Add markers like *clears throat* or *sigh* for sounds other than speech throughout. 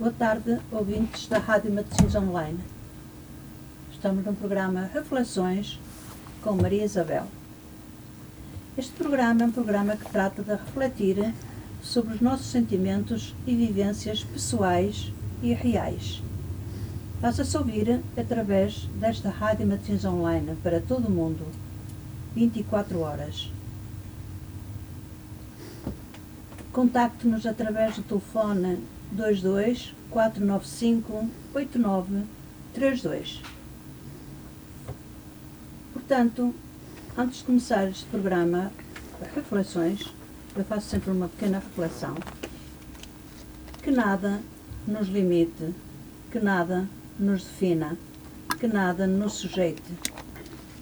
Boa tarde, ouvintes da Rádio Matosinhos Online. Estamos no programa Reflexões com Maria Isabel. Este programa é um programa que trata de refletir sobre os nossos sentimentos e vivências pessoais e reais. Faça-se ouvir através desta Rádio Matosinhos Online para todo o mundo, 24 horas. Contacte-nos através do telefone 22 495 8932. Portanto, antes de começar este programa, reflexões, eu faço sempre uma pequena reflexão. Que nada nos limite, que nada nos defina, que nada nos sujeite,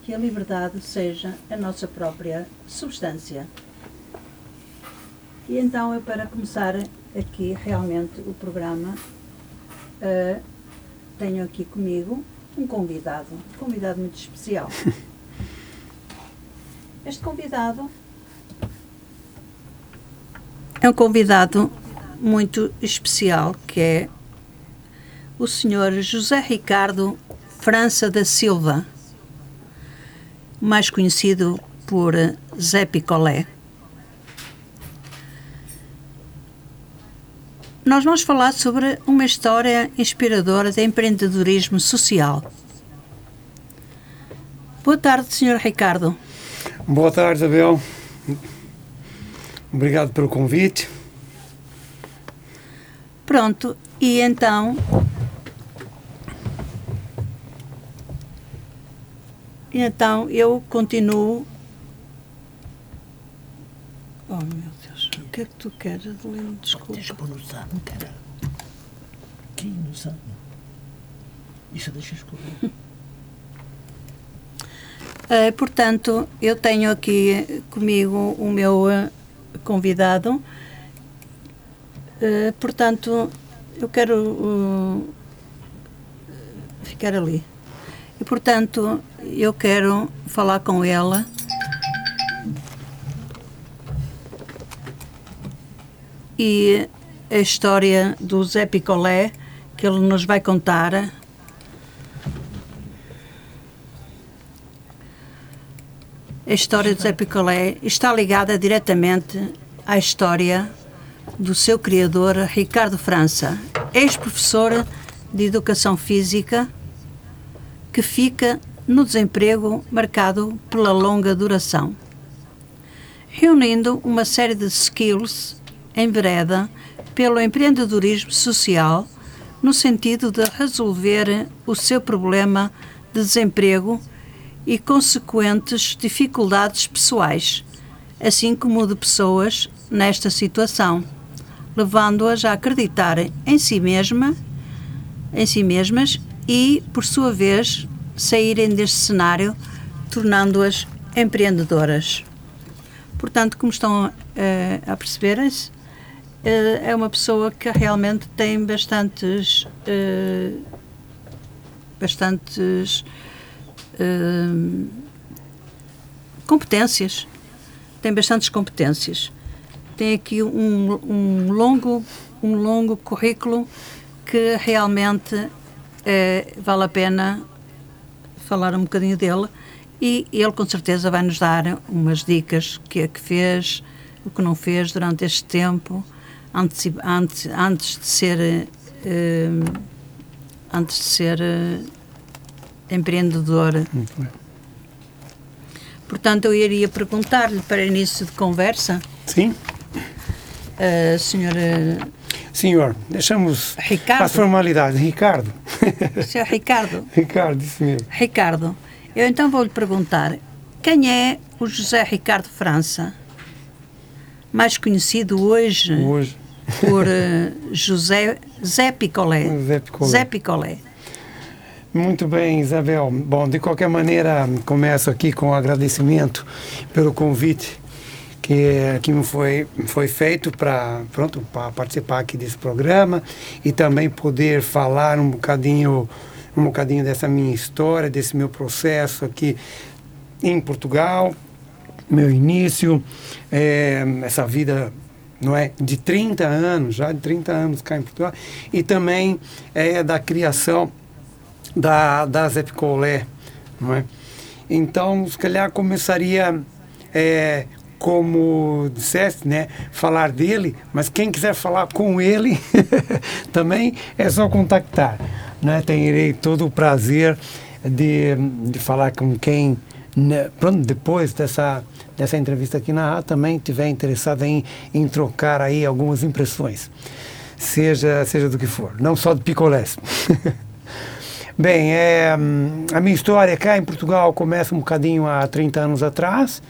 que a liberdade seja a nossa própria substância. E então eu para começar aqui realmente o programa uh, tenho aqui comigo um convidado, um convidado muito especial. *laughs* Este convidado é um convidado muito especial que é o senhor José Ricardo França da Silva, mais conhecido por Zé Picolé. Nós vamos falar sobre uma história inspiradora de empreendedorismo social. Boa tarde, Sr. Ricardo. Boa tarde, Abel. Obrigado pelo convite. Pronto, e então. E então eu continuo. Oh meu o que é que tu queres, Adelino? Desculpa. Deixa pôr no sano, cara. Aqui no sano. Isso deixa escorrer. *laughs* Uh, portanto, eu tenho aqui comigo o meu uh, convidado. Uh, portanto, eu quero ficar ali. E, portanto, eu quero falar com ela e a história do Zé Picolé, que ele nos vai contar. A história do Zé Picolé está ligada diretamente à história do seu criador, Ricardo França, ex-professor de Educação Física, que fica no desemprego marcado pela longa duração. Reunindo uma série de skills envereda pelo empreendedorismo social no sentido de resolver o seu problema de desemprego e consequentes dificuldades pessoais, assim como de pessoas nesta situação, levando-as a acreditar em si mesma, em si mesmas e, por sua vez, saírem deste cenário, tornando-as empreendedoras. Portanto, como estão uh, a perceberem-se, uh, é uma pessoa que realmente tem bastantes uh, bastantes uh, competências. Tem bastantes competências. Tem aqui um, um longo um longo currículo que realmente vale a pena falar um bocadinho dele e ele com certeza vai nos dar umas dicas que é que fez o que não fez durante este tempo antes, antes, antes de ser uh, antes de ser uh, empreendedora. Portanto, eu iria perguntar-lhe para início de conversa. Sim. Uh, senhora. Senhor, deixamos Ricardo. as formalidades. Ricardo. Senhor Ricardo. *laughs* Ricardo, isso mesmo. Ricardo, eu então vou lhe perguntar: quem é o José Ricardo França? mais conhecido hoje, hoje. Por uh, José Zé Picolé. Zé Picolé. Zé Picolé. Muito bem, Isabel. Bom, de qualquer maneira, começo aqui com agradecimento pelo convite que, que me foi, foi feito para pronto para participar aqui desse programa e também poder falar um bocadinho um bocadinho dessa minha história, desse meu processo aqui em Portugal, meu início, é, essa vida não é? De 30 anos, já de 30 anos cá em Portugal, e também é da criação da, das Epicolé, não é? Então, se calhar começaria, é, como disseste, né, falar dele, mas quem quiser falar com ele, *laughs* também é só contactar, né? Terei todo o prazer de, de falar com quem, né, pronto, depois dessa dessa entrevista aqui na A também tiver interessado em, em trocar aí algumas impressões, seja, seja do que for, não só de picolés. *laughs* Bem, é, a minha história cá em Portugal começa um bocadinho há 30 anos atrás,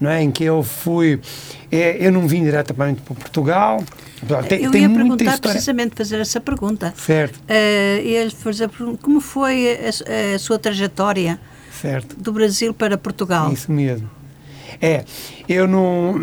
não é, em que eu fui, é, eu não vim diretamente para Portugal. Tem, eu tem ia perguntar história. precisamente fazer essa pergunta. Certo. Uh, ia fazer como foi a, a sua trajetória certo. do Brasil para Portugal? Isso mesmo. É, eu não,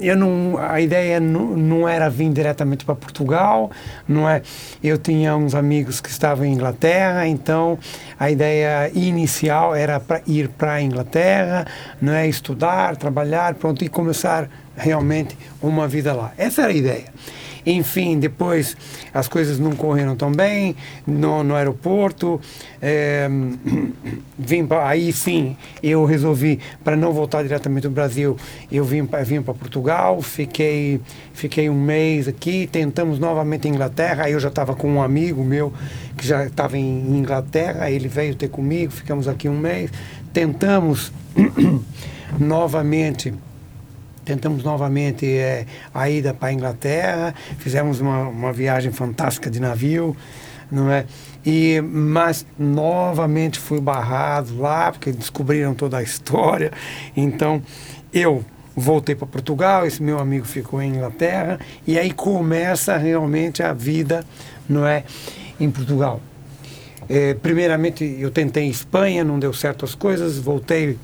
eu não, a ideia não, não era vir diretamente para Portugal, não é? Eu tinha uns amigos que estavam em Inglaterra, então a ideia inicial era para ir para a Inglaterra, não é? Estudar, trabalhar, pronto, e começar realmente uma vida lá. Essa era a ideia. Enfim, depois as coisas não correram tão bem no, no aeroporto. É, *clears throat* vim pra, aí sim, eu resolvi, para não voltar diretamente ao Brasil, eu vim, vim para Portugal, fiquei, fiquei um mês aqui, tentamos novamente em Inglaterra. Aí eu já estava com um amigo meu que já estava em Inglaterra, ele veio ter comigo, ficamos aqui um mês. Tentamos *clears throat* novamente tentamos novamente é, a ida para a Inglaterra, fizemos uma, uma viagem fantástica de navio, não é? E, mas novamente fui barrado lá, porque descobriram toda a história. Então eu voltei para Portugal, esse meu amigo ficou em Inglaterra, e aí começa realmente a vida, não é? Em Portugal. É, primeiramente eu tentei Espanha, não deu certo as coisas, voltei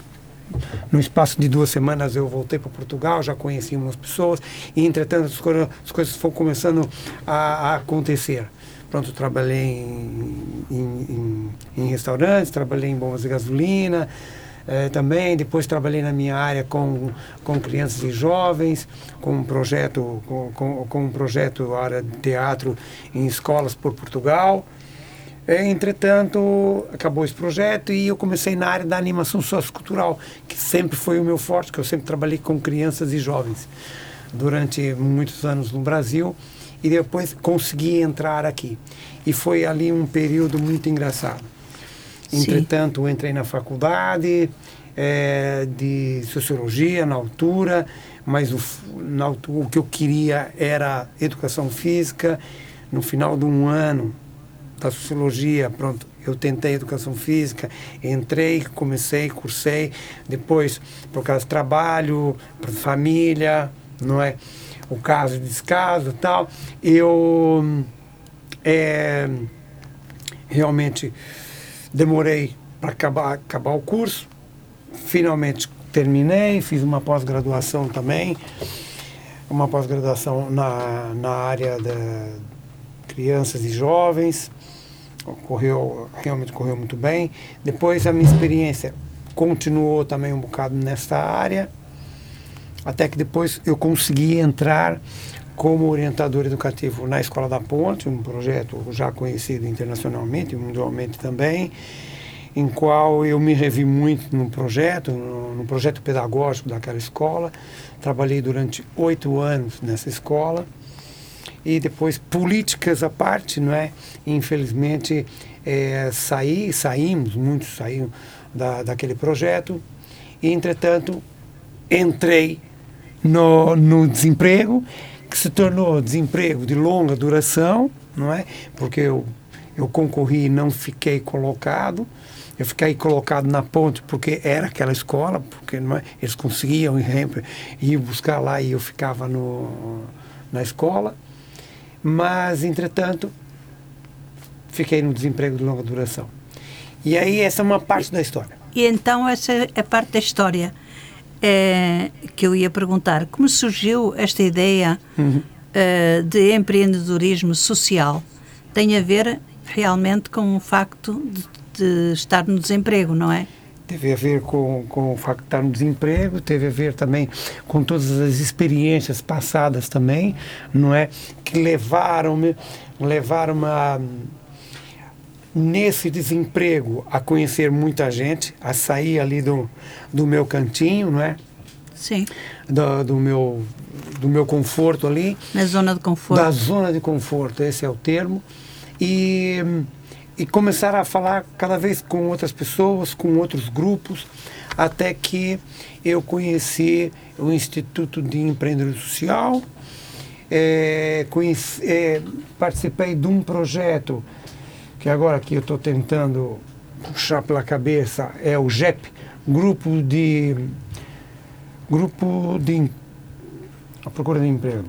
no espaço de duas semanas eu voltei para Portugal, já conheci umas pessoas e entretanto as, coisas, as coisas foram começando a, a acontecer. Pronto, trabalhei em, em, em, em, restaurantes, trabalhei em bombas de gasolina eh, também, depois trabalhei na minha área com, com crianças e jovens, com um projeto, com, com, com um projeto área de teatro em escolas por Portugal. É, entretanto, acabou esse projeto e eu comecei na área da animação sociocultural, que sempre foi o meu forte, que eu sempre trabalhei com crianças e jovens durante muitos anos no Brasil e depois consegui entrar aqui. E foi ali um período muito engraçado. Entretanto, entrei na faculdade é, de sociologia na altura, mas o, na o que eu queria era educação física. No final de um ano, da sociologia, pronto, eu tentei educação física, entrei, comecei, cursei, depois, por causa do trabalho, família, não é? O caso de descaso tal, eu é, realmente demorei para acabar, acabar o curso, finalmente terminei, fiz uma pós-graduação também, uma pós-graduação na, na área da crianças e jovens, correu, realmente correu muito bem. Depois a minha experiência continuou também um bocado nessa área, até que depois eu consegui entrar como orientador educativo na Escola da Ponte, um projeto já conhecido internacionalmente, mundialmente também, em qual eu me revi muito no projeto, no, no projeto pedagógico daquela escola. Trabalhei durante oito anos nessa escola e depois políticas à parte, não é? Infelizmente é, saí, saímos, muitos saíram da, daquele projeto e entretanto entrei no, no desemprego que se tornou desemprego de longa duração, não é? Porque eu eu concorri e não fiquei colocado. Eu fiquei colocado na ponte porque era aquela escola, porque não é? eles conseguiam ir buscar lá e eu ficava no, na escola. Mas, entretanto, fiquei no desemprego de longa duração. E aí essa é uma parte da história. E então essa é parte da história é, que eu ia perguntar. Como surgiu esta ideia uhum. uh, de empreendedorismo social? Tem a ver realmente com o facto de, de estar no desemprego, não é? Teve a ver com, com o facto de estar no desemprego, teve a ver também com todas as experiências passadas também, não é? Que levaram-me levaram a nesse desemprego a conhecer muita gente, a sair ali do, do meu cantinho, não é? Sim. Do, do meu do meu conforto ali. Na zona de conforto. Da zona de conforto, esse é o termo. E, e começar a falar cada vez com outras pessoas, com outros grupos, até que eu conheci o Instituto de Empreendedorismo Social, é, conheci, é, participei de um projeto que agora que eu estou tentando puxar pela cabeça, é o GEP, Grupo de Grupo de a procura de emprego.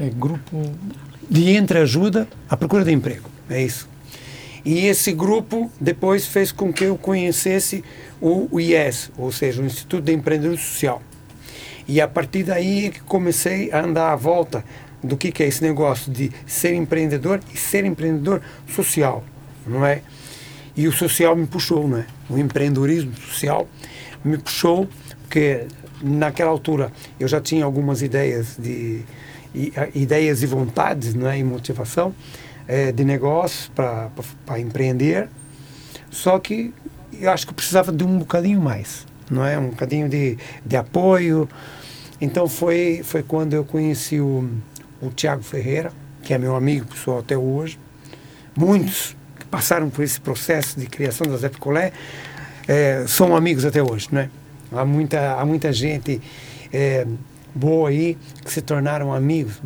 É grupo de entreajuda à procura de emprego. É isso. E esse grupo depois fez com que eu conhecesse o IES, ou seja, o Instituto de Empreendedorismo Social. E a partir daí é que comecei a andar à volta do que, que é esse negócio de ser empreendedor e ser empreendedor social, não é? E o social me puxou, não é? O empreendedorismo social me puxou, porque naquela altura eu já tinha algumas ideias de ideias e vontades não é? e motivação é, de negócio para empreender. Só que eu acho que precisava de um bocadinho mais não é? Um bocadinho de, de apoio. Então foi foi quando eu conheci o, o Tiago Ferreira que é meu amigo pessoal até hoje. Muitos que passaram por esse processo de criação da Zé Picolé é, são amigos até hoje não é? Há muita, há muita gente é, boa aí que se tornaram amigos,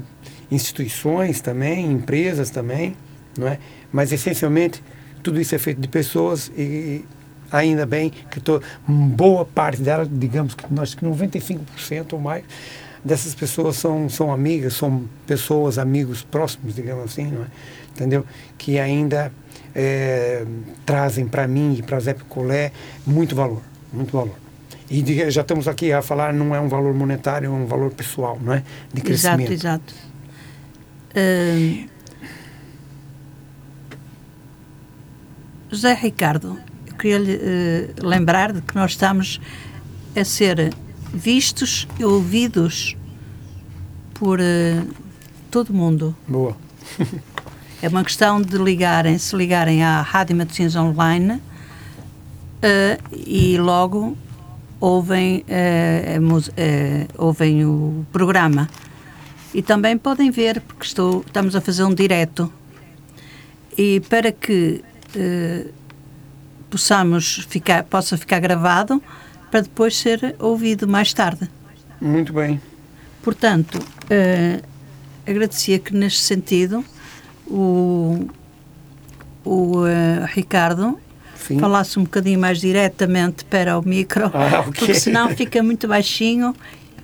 instituições também, empresas também, não é? Mas essencialmente tudo isso é feito de pessoas e ainda bem que tô, boa parte delas, digamos que nós que 95% ou mais dessas pessoas são, são amigas, são pessoas, amigos próximos, digamos assim, não é? entendeu? Que ainda é, trazem para mim e para Zé Picolé muito valor, muito valor. E de, já estamos aqui a falar, não é um valor monetário, é um valor pessoal, não é? De crescimento. Exato, exato. Uh, José Ricardo, eu queria lhe uh, lembrar de que nós estamos a ser vistos e ouvidos por uh, todo mundo. Boa. *laughs* é uma questão de ligarem, se ligarem à Rádio Matosinhos Online uh, e logo ouvem, ouvem o programa. E também podem ver, porque estou, estamos a fazer um direto. E para que uh, possamos ficar, possa ficar gravado, para depois ser ouvido mais tarde. Muito bem. Portanto, agradecia que neste sentido o, o Ricardo Sim. falasse um bocadinho mais diretamente para o micro, ah, okay. porque senão fica muito baixinho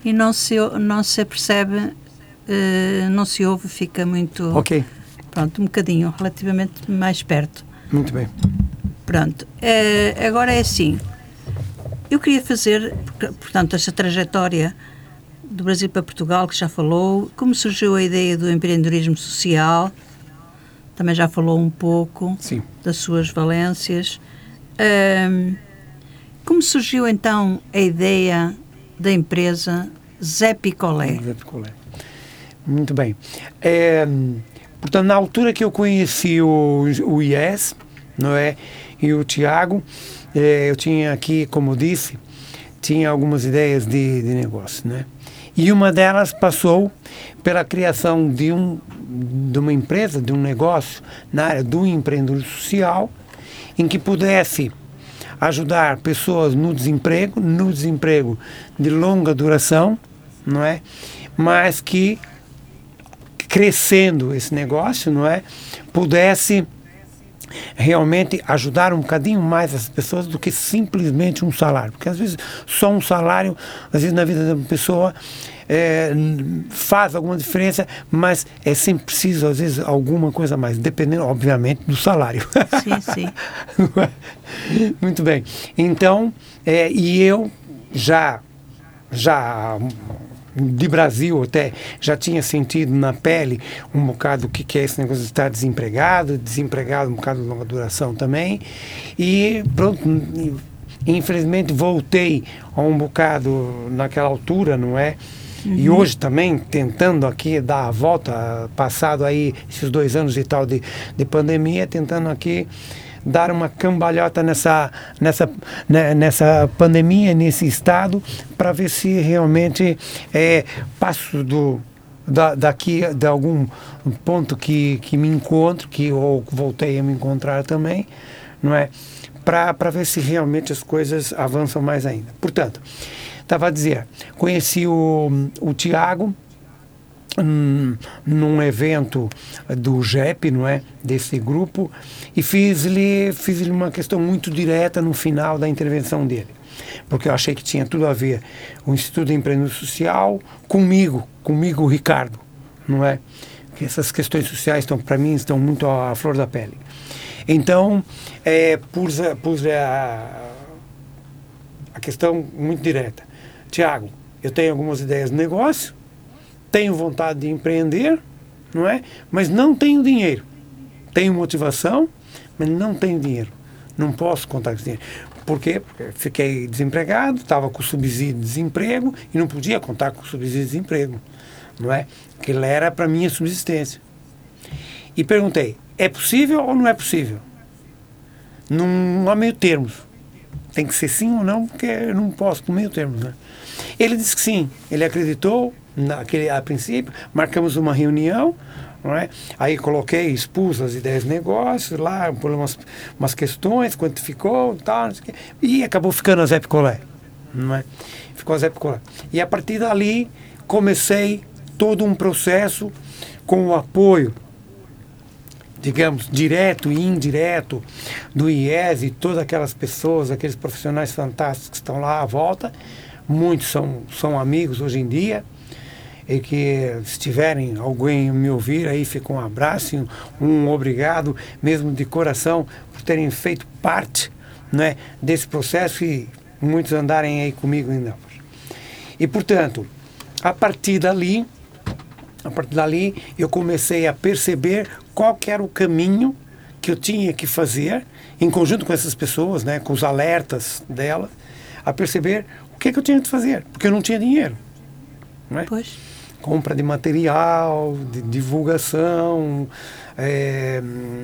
e não se, não se percebe, uh, não se ouve, fica muito. Ok. Pronto, um bocadinho, relativamente mais perto. Muito bem. Pronto. Uh, agora é assim. Eu queria fazer, portanto, esta trajetória do Brasil para Portugal, que já falou, como surgiu a ideia do empreendedorismo social, também já falou um pouco Sim. das suas valências. Um, como surgiu então a ideia da empresa Zé Picolé? Zé Picolé. Muito bem. É, portanto, na altura que eu conheci o, o IES, não é, e o Tiago, é, eu tinha aqui, como disse, tinha algumas ideias de, de negócio, né? E uma delas passou pela criação de, um, de uma empresa, de um negócio na área do empreendedorismo social, em que pudesse ajudar pessoas no desemprego, no desemprego de longa duração, não é? Mas que crescendo esse negócio, não é? Pudesse realmente ajudar um bocadinho mais as pessoas do que simplesmente um salário. Porque às vezes só um salário, às vezes na vida de uma pessoa, é, faz alguma diferença, mas é sempre preciso, às vezes, alguma coisa mais, dependendo, obviamente, do salário. Sim, sim. *laughs* Muito bem. Então, é, e eu já, já de Brasil até já tinha sentido na pele um bocado o que, que é esse negócio de estar desempregado, desempregado um bocado de longa duração também. E pronto, Infelizmente voltei a um bocado naquela altura, não é? E hoje também tentando aqui dar a volta, passado aí esses dois anos e tal de, de pandemia, tentando aqui dar uma cambalhota nessa, nessa, né, nessa pandemia, nesse estado, para ver se realmente é, passo do, da, daqui de algum ponto que, que me encontro, que eu voltei a me encontrar também, não é? Para ver se realmente as coisas avançam mais ainda. Portanto, estava a dizer, conheci o, o Tiago, num evento do JEP, não é? Desse grupo, e fiz-lhe fiz uma questão muito direta no final da intervenção dele. Porque eu achei que tinha tudo a ver o Instituto de Empreendedorismo Social comigo, comigo, Ricardo, não é? Que essas questões sociais estão, para mim, estão muito à flor da pele. Então, é, pus, pus a, a questão muito direta. Tiago, eu tenho algumas ideias de negócio, tenho vontade de empreender, não é? Mas não tenho dinheiro. Tenho motivação, mas não tenho dinheiro. Não posso contar com dinheiro. Por quê? Porque fiquei desempregado, estava com subsídio de desemprego e não podia contar com subsídio de desemprego, não é? Que era para minha subsistência. E perguntei: é possível ou não é possível? Não, não há meio termos. Tem que ser sim ou não, porque eu não posso com meio termos, né? Ele disse que sim. Ele acreditou naquele a princípio. Marcamos uma reunião não é? Aí coloquei, expus as ideias de negócio lá, por umas, umas questões, quanto ficou tal, e acabou ficando a Zé Picolé, não é? Ficou a Zé Picolé. E a partir dali comecei todo um processo com o apoio, digamos, direto e indireto do IES e todas aquelas pessoas, aqueles profissionais fantásticos que estão lá à volta, muitos são, são amigos hoje em dia, e que se tiverem alguém me ouvir aí fica um abraço, um, obrigado mesmo de coração por terem feito parte né, desse processo e muitos andarem aí comigo ainda. E portanto, a partir dali, a partir dali eu comecei a perceber qual era o caminho que eu tinha que fazer em conjunto com essas pessoas, né, com os alertas dela, a perceber o que, que eu tinha que fazer, porque eu não tinha dinheiro. Não é? Pois compra de material, de divulgação, é,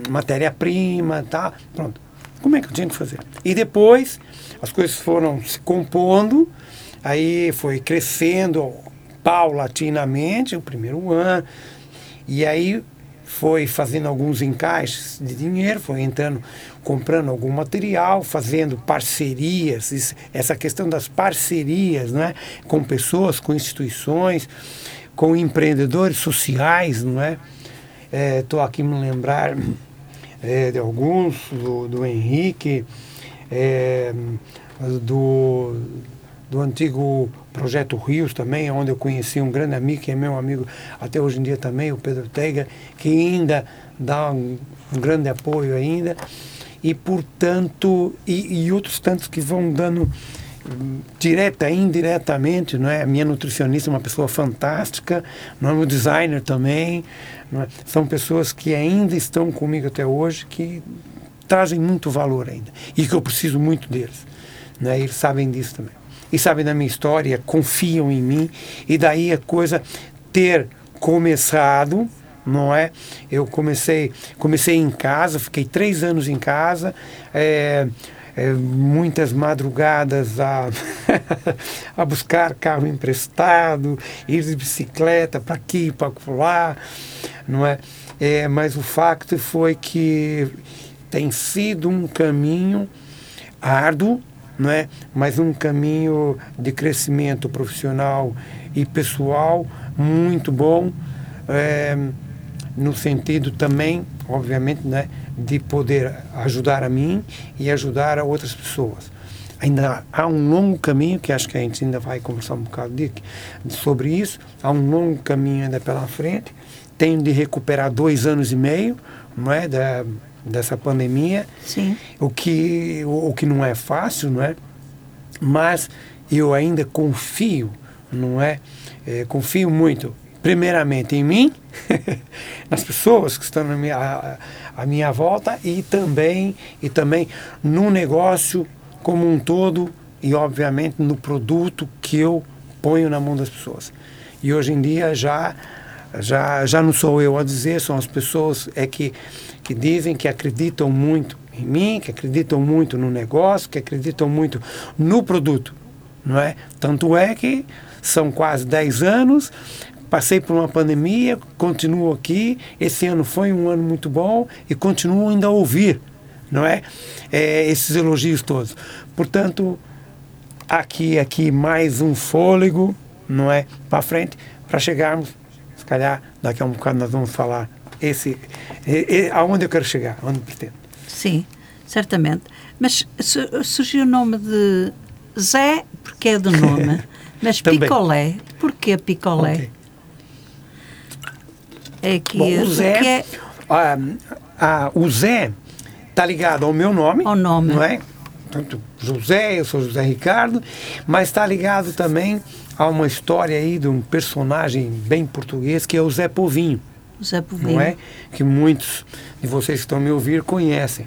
matéria-prima, tá? Pronto. Como é que eu tinha que fazer? E depois as coisas foram se compondo, aí foi crescendo paulatinamente o primeiro ano, e aí foi fazendo alguns encaixes de dinheiro, foi entrando, comprando algum material, fazendo parcerias, isso, essa questão das parcerias, né, com pessoas, com instituições, com empreendedores sociais, não é? Estou é, aqui me lembrar é, de alguns, do, do Henrique, é, do, do antigo Projeto Rios também, onde eu conheci um grande amigo, que é meu amigo até hoje em dia também, o Pedro Teiga, que ainda dá um, um grande apoio ainda. E, portanto, e, e outros tantos que vão dando direta e indiretamente, não é? A minha nutricionista é uma pessoa fantástica, não é? o designer também, é? são pessoas que ainda estão comigo até hoje, que trazem muito valor ainda e que eu preciso muito deles, né? Eles sabem disso também e sabem da minha história, confiam em mim e daí a coisa ter começado não é? Eu comecei, comecei em casa, fiquei três anos em casa, é, é, muitas madrugadas a, *laughs* a buscar carro emprestado, ir de bicicleta para aqui, para lá, não é? é? Mas o facto foi que tem sido um caminho árduo, não é? Mas um caminho de crescimento profissional e pessoal muito bom, é, no sentido também, obviamente, né, de poder ajudar a mim e ajudar a outras pessoas. Ainda há um longo caminho, que acho que a gente ainda vai conversar um bocado de, sobre isso, há um longo caminho ainda pela frente. Tenho de recuperar dois anos e meio não é, da, dessa pandemia, Sim. O, que, o, o que não é fácil, não é? mas eu ainda confio, não é? é confio muito primeiramente em mim, *laughs* nas pessoas que estão na minha, à, minha volta e também, e também no negócio como um todo e, obviamente, no produto que eu ponho na mão das pessoas. E hoje em dia já já já não sou eu a dizer, são as pessoas é que que dizem que acreditam muito em mim, que acreditam muito no negócio, que acreditam muito no produto, não é? Tanto é que são quase 10 anos, passei por uma pandemia, continuo aqui, esse ano foi um ano muito bom e continuo ainda a ouvir, não é? é esses elogios todos. Portanto, aqui, aqui mais um fôlego, não é? Para frente, para chegarmos, se calhar daqui a um bocado nós vamos falar esse, aonde eu quero chegar, onde pretendo. Sim, certamente. Mas surgiu o nome de Zé, porque é do nome, *laughs* mas Picolé, porquê Picolé? Okay. É que, Bom, o Zé, é... ah, ah, o Zé está ligado ao meu nome, ao nome, não é? Tanto José, eu sou José Ricardo, mas está ligado também a uma história aí de um personagem bem português que é o Zé Povinho. Zé Povinho. Não é? Que muitos de vocês que estão me ouvir conhecem.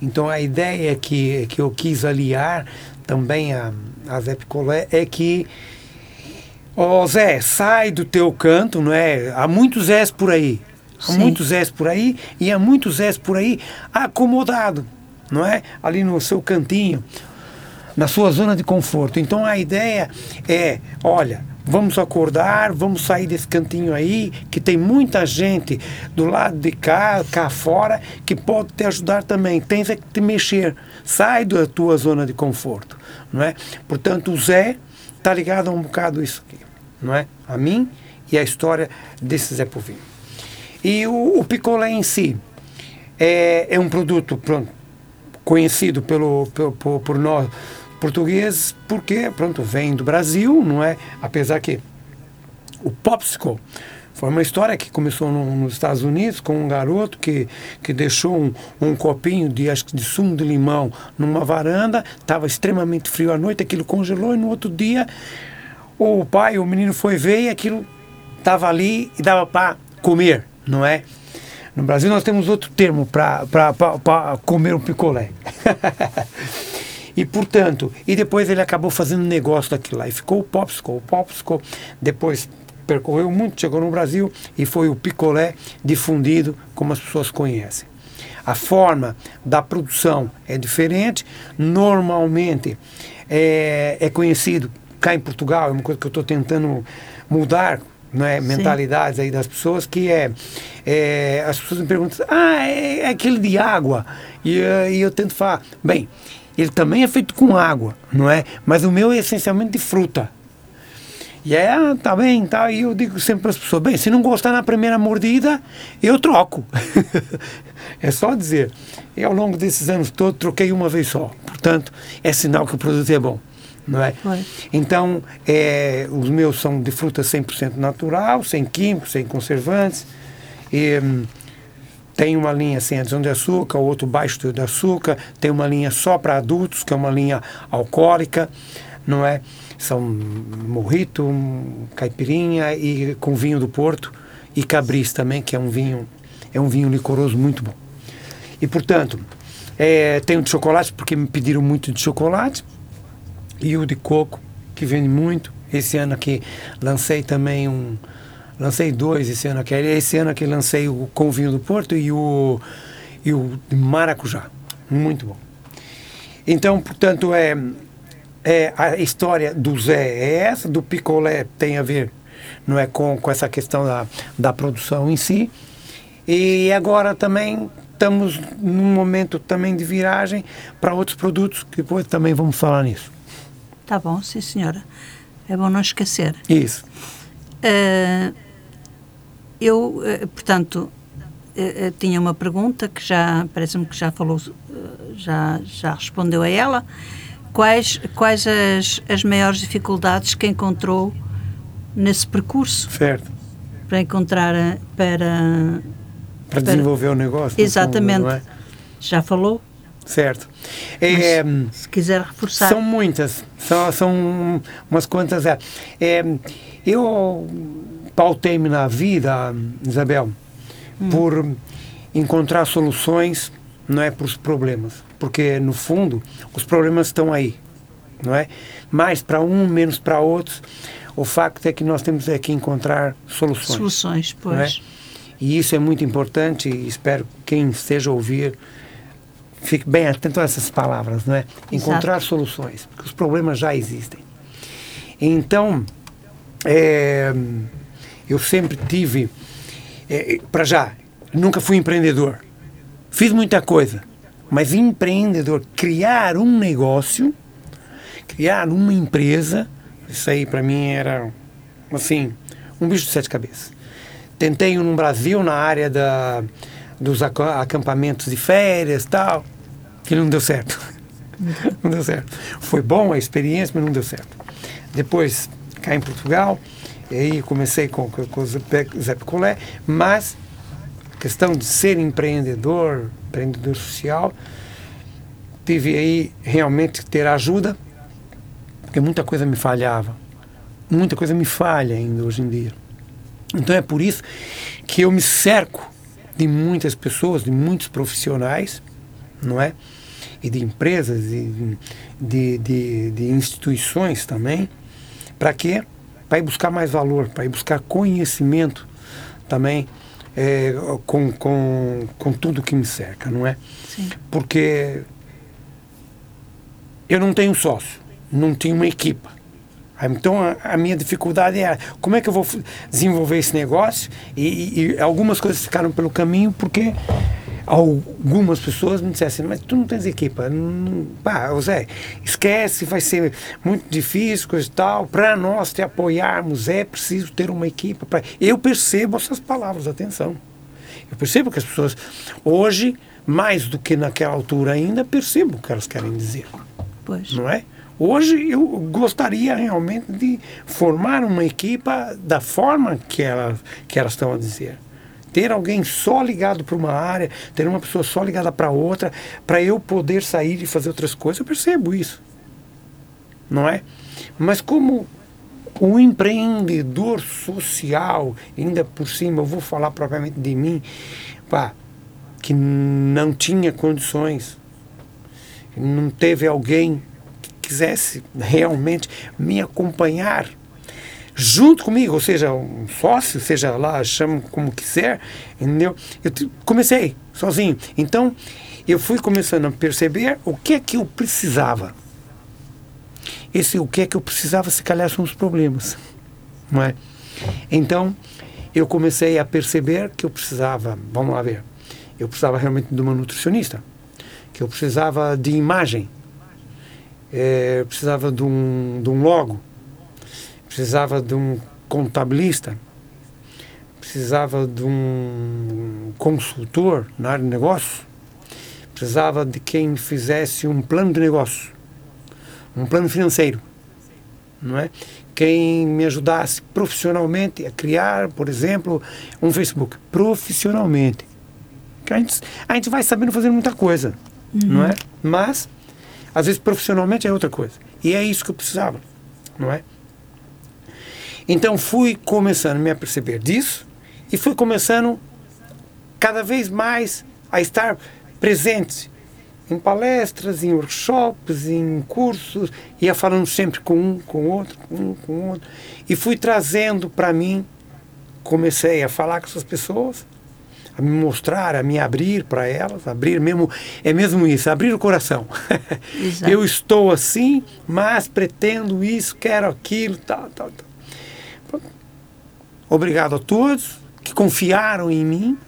Então a ideia que, que eu quis aliar também a, a Zé Picolé é que Ó oh, Zé, sai do teu canto, não é? Há muitos Zés por aí. Há Sim. muitos Zés por aí e há muitos Zés por aí acomodado, não é? Ali no seu cantinho, na sua zona de conforto. Então a ideia é, olha, vamos acordar, vamos sair desse cantinho aí, que tem muita gente do lado de cá, cá fora, que pode te ajudar também. Tens é que te mexer. Sai da tua zona de conforto, não é? Portanto, o Zé está ligado a um bocado isso aqui não é? A mim e a história desse Zé Povinho. E o, o picolé em si é, é um produto pronto, conhecido pelo, pelo, por, por nós portugueses, porque pronto, vem do Brasil, não é? Apesar que o popsicle foi uma história que começou no, nos Estados Unidos com um garoto que, que deixou um, um copinho de, acho de sumo de limão numa varanda, estava extremamente frio à noite, aquilo congelou e no outro dia o pai, o menino foi ver e aquilo estava ali e dava para comer, não é? No Brasil nós temos outro termo para comer um picolé. *laughs* e portanto, e depois ele acabou fazendo negócio daquilo lá e ficou o popsicle. O popsicle depois percorreu muito, chegou no Brasil e foi o picolé difundido como as pessoas conhecem. A forma da produção é diferente. Normalmente é, é conhecido cá em Portugal, é uma coisa que eu estou tentando mudar, é mentalidades aí das pessoas, que é, é, as pessoas me perguntam, ah, é, é aquele de água. E, eh, e, eu tento falar, bem, ele também é feito com água, não é? Mas o meu é essencialmente de fruta. E aí, ah, tá bem, tá. E eu digo sempre para as pessoas, bem, se não gostar na primeira mordida, eu troco. *laughs* é só dizer. E ao longo desses anos todos, troquei uma vez só. Portanto, é sinal que o produto é bom não é? Então, é, os meus são de fruta 100% natural, sem químicos, sem conservantes. E, hum, tem uma linha sem adição de açúcar, outro baixo de açúcar, tem uma linha só para adultos, que é uma linha alcoólica, não é? São morrito, caipirinha e com vinho do Porto e cabris também, que é um vinho é um vinho licoroso muito bom. E portanto, é, tem o de chocolate porque me pediram muito de chocolate, e o de coco, que vende muito. Esse ano aqui lancei também um. Lancei dois esse ano aqui. Esse ano aqui lancei o com vinho do Porto e o, e o de maracujá. Muito bom. Então, portanto, é, é a história do Zé é essa, do picolé tem a ver não é com, com essa questão da, da produção em si. E agora também estamos num momento também de viragem para outros produtos, que depois também vamos falar nisso. Tá bom, sim senhora. É bom não esquecer. Isso. Uh, eu, uh, portanto, uh, tinha uma pergunta que já, parece-me que já falou, já, já respondeu a ela. Quais, quais as, as maiores dificuldades que encontrou nesse percurso? Certo. Para encontrar, para... Para desenvolver para, o negócio. Exatamente. Fundo, é? Já falou? Certo. É, se quiser reforçar. São muitas, são, são umas quantas. É, é eu pautei-me na vida, Isabel, hum. por encontrar soluções não é por os problemas, porque no fundo os problemas estão aí, não é? Mais para um, menos para outros. O facto é que nós temos é que encontrar soluções. Soluções, é? pois. E isso é muito importante e espero que quem esteja a ouvir fique bem atento a essas palavras, não é? Encontrar soluções, porque os problemas já existem. Então, é, eu sempre tive, é, para já, nunca fui empreendedor. Fiz muita coisa, mas empreendedor, criar um negócio, criar uma empresa, isso aí para mim era, assim, um bicho de sete cabeças. Tentei no Brasil, na área da, dos acam- acampamentos de férias tal, que não deu certo. *laughs* não deu certo. Foi bom a experiência, mas não deu certo. Depois, cá em Portugal, e aí comecei com, com, o Zé Picolé, mas questão de ser empreendedor, empreendedor social, tive aí realmente que ter ajuda, porque muita coisa me falhava. Muita coisa me falha ainda hoje em dia. Então é por isso que eu me cerco de muitas pessoas, de muitos profissionais, não é? E de empresas, e de, de, de instituições também. Para quê? Para ir buscar mais valor, para ir buscar conhecimento também é, com, com, com tudo que me cerca, não é? Sim. Porque eu não tenho sócio, não tenho uma equipa. Ah, Então a, a minha dificuldade é como é que eu vou desenvolver esse negócio e, e- e algumas coisas ficaram pelo caminho porque algumas pessoas me disseram assim, mas tu não tens equipa, não, pá, ô Zé, esquece, vai ser muito difícil, coisa e tal, para nós te apoiarmos é preciso ter uma equipa. pra-" Eu percebo essas palavras, atenção. Eu percebo que as pessoas hoje, mais do que naquela altura ainda, percebo o que elas querem dizer Pois. não é? Hoje eu gostaria realmente de formar uma equipa da forma que elas, que elas estão a dizer. Ter alguém só ligado para uma área, ter uma pessoa só ligada para outra, para eu poder sair e fazer outras coisas, eu percebo isso. Não é? Mas como o empreendedor social, ainda por cima, eu vou falar propriamente de mim, pá, que não tinha condições, não teve alguém que quisesse realmente me acompanhar junto comigo, ou seja, um sócio, seja lá, chama como quiser, entendeu? Eu comecei sozinho. Então, eu fui começando a perceber o que é que eu precisava. Esse o que é que eu precisava, se calhar, são os problemas. Não é? Então, eu comecei a perceber que eu precisava, vamos lá ver, eu precisava realmente de uma nutricionista, que eu precisava de imagem, eu precisava de um, de um logo, precisava de um contabilista, precisava de um consultor na área de negócio, precisava de quem fizesse um plano de negócio, um plano financeiro, não é? Quem me ajudasse profissionalmente a criar, por exemplo, um Facebook, profissionalmente. Que a gente, a gente vai sabendo fazer muita coisa, não é? Mas às vezes profissionalmente é outra coisa. E é isso que eu precisava, não é? Então fui começando a me aperceber disso e fui começando cada vez mais a estar presente em palestras, em workshops, em cursos, ia falando sempre com um, com outro, com um, com outro. E fui trazendo para mim, comecei a falar com essas pessoas, a me mostrar, a me abrir para elas, abrir mesmo, é mesmo isso, abrir o coração. *laughs* Eu estou assim, mas pretendo isso, quero aquilo, tal, tal, tal. Obrigado a todos que confiaram em mim,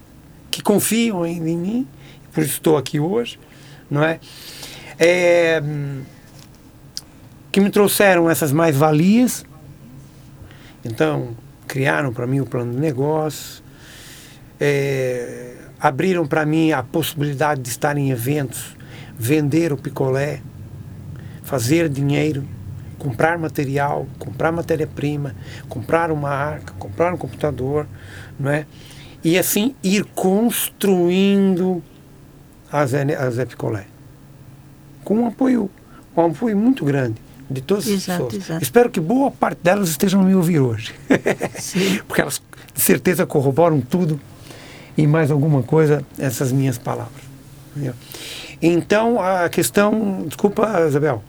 que confiam em mim, por isso estou aqui hoje, não é? É, hum, que me trouxeram essas mais-valias, então criaram para mim o plano de negócio, é, abriram para mim a possibilidade de estar em eventos, vender o picolé, fazer dinheiro, comprar material, comprar matéria-prima, comprar uma arca, comprar um computador, não é? E assim ir construindo a Zé, a Zé Picolé. Com um apoio, um apoio muito grande de todas as Exato, pessoas. exato. Espero que boa parte delas estejam a me ouvir hoje. Sim. *laughs* Porque elas de certeza corroboram tudo e mais alguma coisa, essas minhas palavras. Entendeu? Então, a questão. Desculpa, Isabel.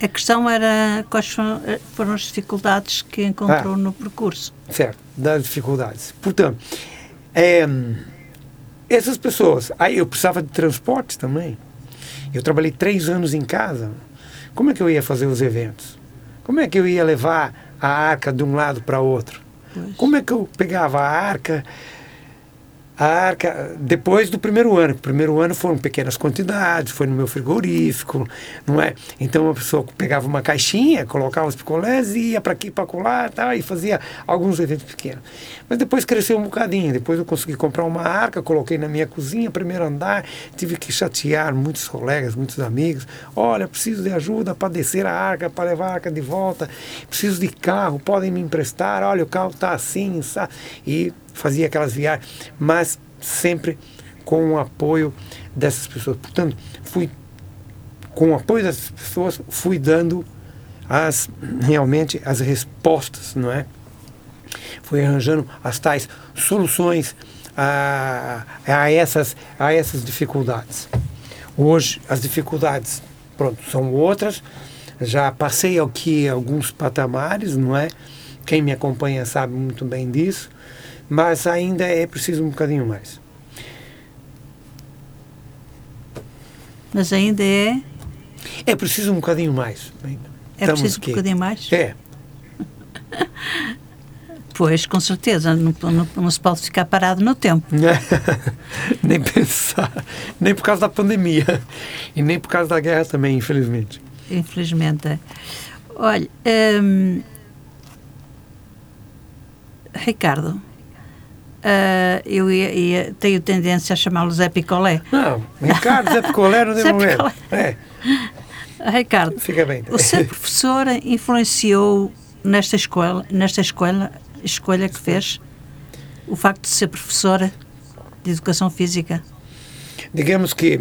A questão era quais foram, as dificuldades que encontrou Ah. no percurso. Certo, das dificuldades. Portanto, é, essas pessoas. Aí eu precisava de transporte também. Eu trabalhei três anos em casa. Como é que eu ia fazer os eventos? Como é que eu ia levar a arca de um lado para outro? Pois. Como é que eu pegava a arca? A arca, depois do primeiro ano. O primeiro ano foram pequenas quantidades, foi no meu frigorífico, não é? Então a pessoa pegava uma caixinha, colocava os picolés e ia para aqui, para colar tal, e fazia alguns eventos pequenos. Mas depois cresceu um bocadinho. Depois eu consegui comprar uma arca, coloquei na minha cozinha, primeiro andar, tive que chatear muitos colegas, muitos amigos. Olha, preciso de ajuda para descer a arca, para levar a arca de volta. Preciso de carro, podem me emprestar. Olha, o carro está assim, sabe? E fazia aquelas viagens, mas sempre com o apoio dessas pessoas. Portanto, fui com o apoio dessas pessoas, fui dando as realmente as respostas, não é? Fui arranjando as tais soluções a, a essas a essas dificuldades. Hoje as dificuldades, pronto, são outras. Já passei aqui alguns patamares, não é? Quem me acompanha sabe muito bem disso mas ainda é preciso um bocadinho mais. Mas ainda é, É preciso um bocadinho mais. é Estamos preciso um aqui. bocadinho mais? É, *laughs* Pois, com certeza, não, não- não se pode ficar parado no tempo. *laughs* nem pensar, nem por causa da pandemia e nem por causa da guerra também, infelizmente. Infelizmente. é. Olha, hum, Ricardo, ah, eu ia- ia- tenho tendência a chamá-lo Zé Picolé. Não, Ricardo Zé Picolé não tem *laughs* Zé problema. Picolé. É, Ah, Ricardo, fica bem. o ser *laughs* professor influenciou nesta escola, nesta escola, escolha que fez, o facto de ser professora de educação física? Digamos que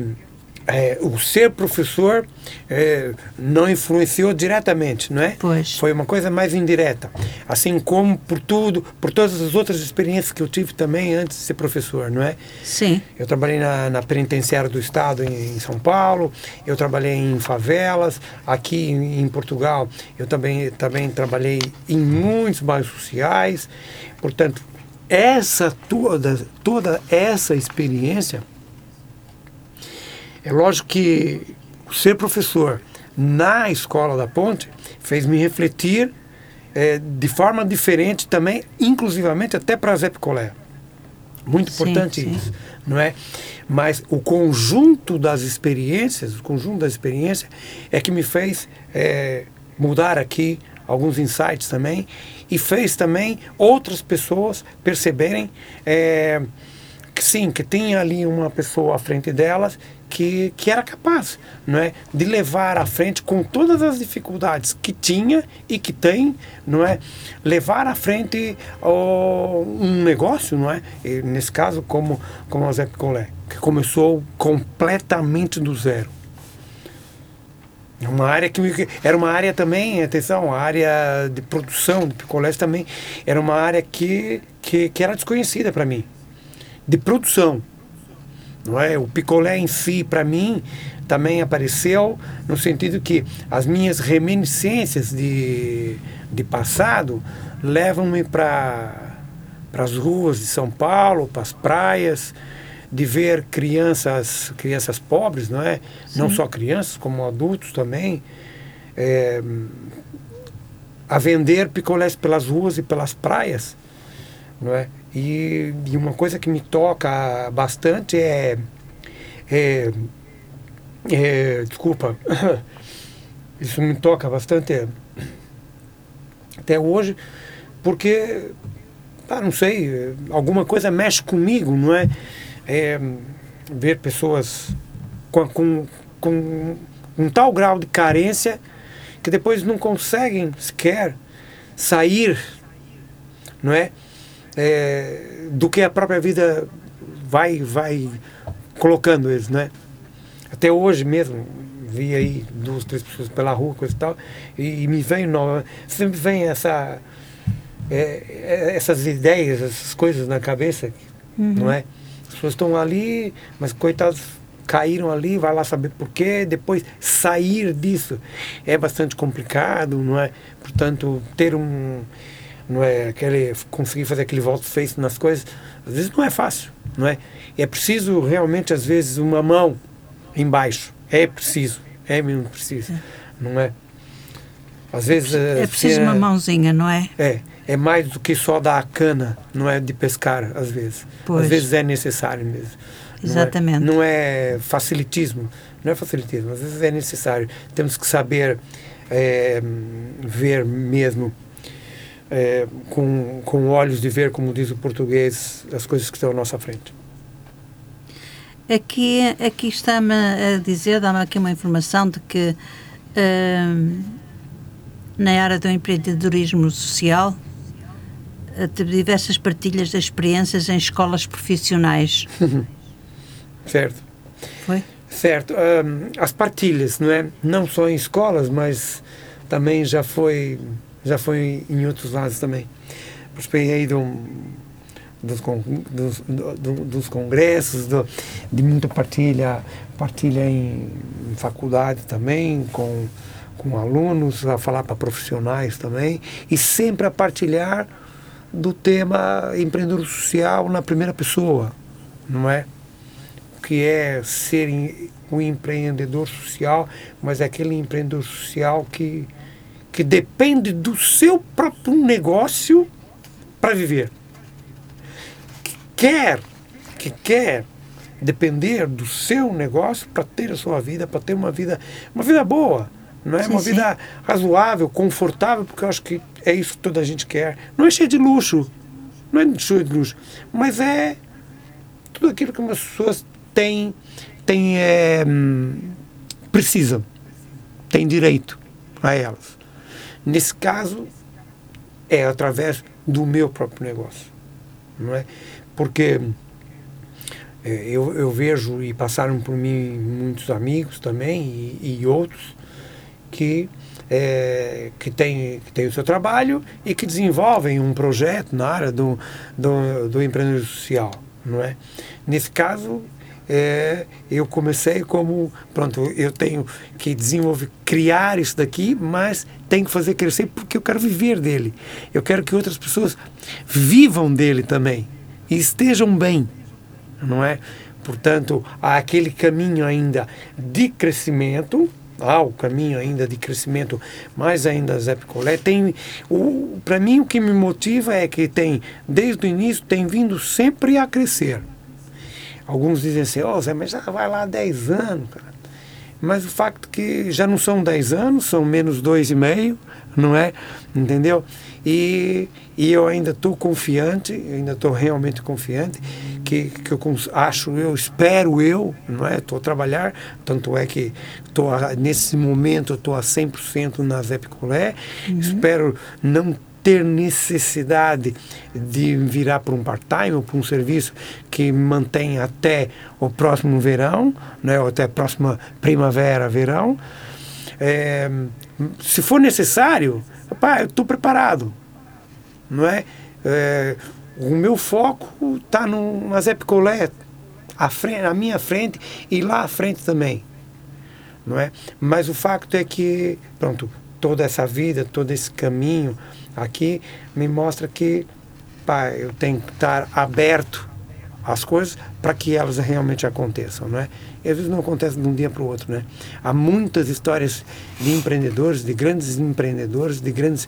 é, o ser professor é, não influenciou diretamente, não é? Pois. Foi uma coisa mais indireta. Assim como por tudo, por todas as outras experiências que eu tive também antes de ser professor, não é? Sim, Eu trabalhei na, na penitenciária do Estado em, em São Paulo, eu trabalhei em favelas, aqui em, em Portugal eu também, também trabalhei em muitos bairros sociais. Portanto, essa toda, toda essa experiência, é lógico que ser professor na escola da Ponte fez me refletir eh, de forma diferente também, inclusivamente até para Zé Picolé. Muito Sim, importante sim. isso, não é? Mas o conjunto das experiências, o conjunto das experiências é que me fez eh, mudar aqui alguns insights também e fez também outras pessoas perceberem eh, que sim, que tinha ali uma pessoa à frente delas que, que era capaz não é, de levar à frente com todas as dificuldades que tinha e que tem, não é, levar à frente um negócio, não é, e nesse caso como, como a Zé Picolé, que começou completamente do zero. É Uma área que era uma área também, atenção, a área de produção de picolés também era uma área que, que, que era desconhecida para mim de produção. Não é? O picolé em si, para mim, também apareceu no sentido que as minhas reminiscências de, de passado levam-me para as ruas de São Paulo, para as praias, de ver crianças, crianças pobres, não é? Não só crianças, como adultos também, é, a vender picolés pelas ruas e pelas praias, não é? E, e uma coisa que me toca bastante é, é, é desculpa, *coughs* isso me toca bastante é, até hoje, porque, ah, não sei, alguma coisa mexe comigo, não é? É, ver pessoas com, com, com um tal grau de carência que depois não conseguem sequer sair, não é? É, do que a própria vida vai vai colocando eles, né? Até hoje mesmo vi aí duas, três pessoas pela rua, coisa e tal, e, e me vem nova, sempre vem essa é, é, essas ideias, essas coisas na cabeça, não é? As pessoas estão ali, mas coitados caíram ali, vai lá saber por quê, depois sair disso é bastante complicado, não é? Portanto, ter um não é aquele conseguir fazer aquele volte face nas coisas, às vezes não é fácil, não é? É preciso realmente às vezes uma mão embaixo, é preciso, é mesmo preciso, não é? Às vezes é preciso uma mãozinha, não é? É, é mais do que só dar a cana, não é de pescar às vezes. Pois. Às vezes é necessário mesmo. Exatamente. Não é, não é, facilitismo, não é facilitismo, às vezes é necessário. Temos que saber é, ver mesmo é, com, com olhos de ver, como diz o português, as coisas que estão à nossa frente. Aqui, aqui está-me a dizer, dá-me aqui uma informação de que uh, na área do empreendedorismo social uh, diversas partilhas de experiências em escolas profissionais. *laughs* certo. Foi? Certo. Um, as partilhas, não é? Não só em escolas, mas também já foi já foi em outros lados também. Participei do, dos, dos, do, dos congressos, do, de muita partilha, partilha em, em faculdade também, com, com alunos, a falar para profissionais também, e sempre a partilhar do tema empreendedor social na primeira pessoa, não é? O que é ser um empreendedor social, mas é aquele empreendedor social que que depende do seu próprio negócio para viver. Que quer, que quer depender do seu negócio para ter a sua vida, para ter uma vida, uma vida boa, não é? Sim, uma sim. vida razoável, confortável, porque eu acho que é isso que toda a gente quer. Não é cheio de luxo, não é cheio de luxo, mas é tudo aquilo que as pessoas têm, têm é, precisam, têm direito a elas. Nesse caso, é através do meu próprio negócio. Não é? Porque é, eu, eu vejo e passaram por mim muitos amigos também e, e outros que é, que têm que tem o seu trabalho e que desenvolvem um projeto na área do, do, do empreendedorismo social, não é? Nesse caso, é, eu comecei como, pronto, eu tenho que desenvolver, criar isso daqui, mas tenho que fazer crescer porque eu quero viver dele. Eu quero que outras pessoas vivam dele também e estejam bem, não é? Portanto, há aquele caminho ainda de crescimento, há o caminho ainda de crescimento, mais ainda Zé Picolé. Tem, para mim, o que me motiva é que tem, desde o início, tem vindo sempre a crescer. Alguns dizem assim, ó oh, Zé, mas já vai lá 10 anos, cara. Mas o facto que já não são 10 anos, são menos dois e meio, não é? Entendeu? E, e eu ainda estou confiante, ainda estou realmente confiante, que, que eu acho, eu espero eu, não é? Estou a trabalhar, tanto é que estou nesse momento estou a 100% na Zé Picolé, uhum. espero não ter necessidade de virar para um part-time ou para um serviço que mantém até o próximo verão, né, ou até a próxima primavera, verão. É, se for necessário, opa, eu estou preparado. Não é? é? o meu foco está no Azep Colé, à, frente, à minha frente e lá à frente também. Não é? Mas o facto é que, pronto, toda essa vida, todo esse caminho, aqui me mostra que pá, eu tenho que estar aberto às coisas para que elas realmente aconteçam, não é? E às vezes não acontece de um dia para o outro, né? Há muitas histórias de empreendedores, de grandes empreendedores, de grandes,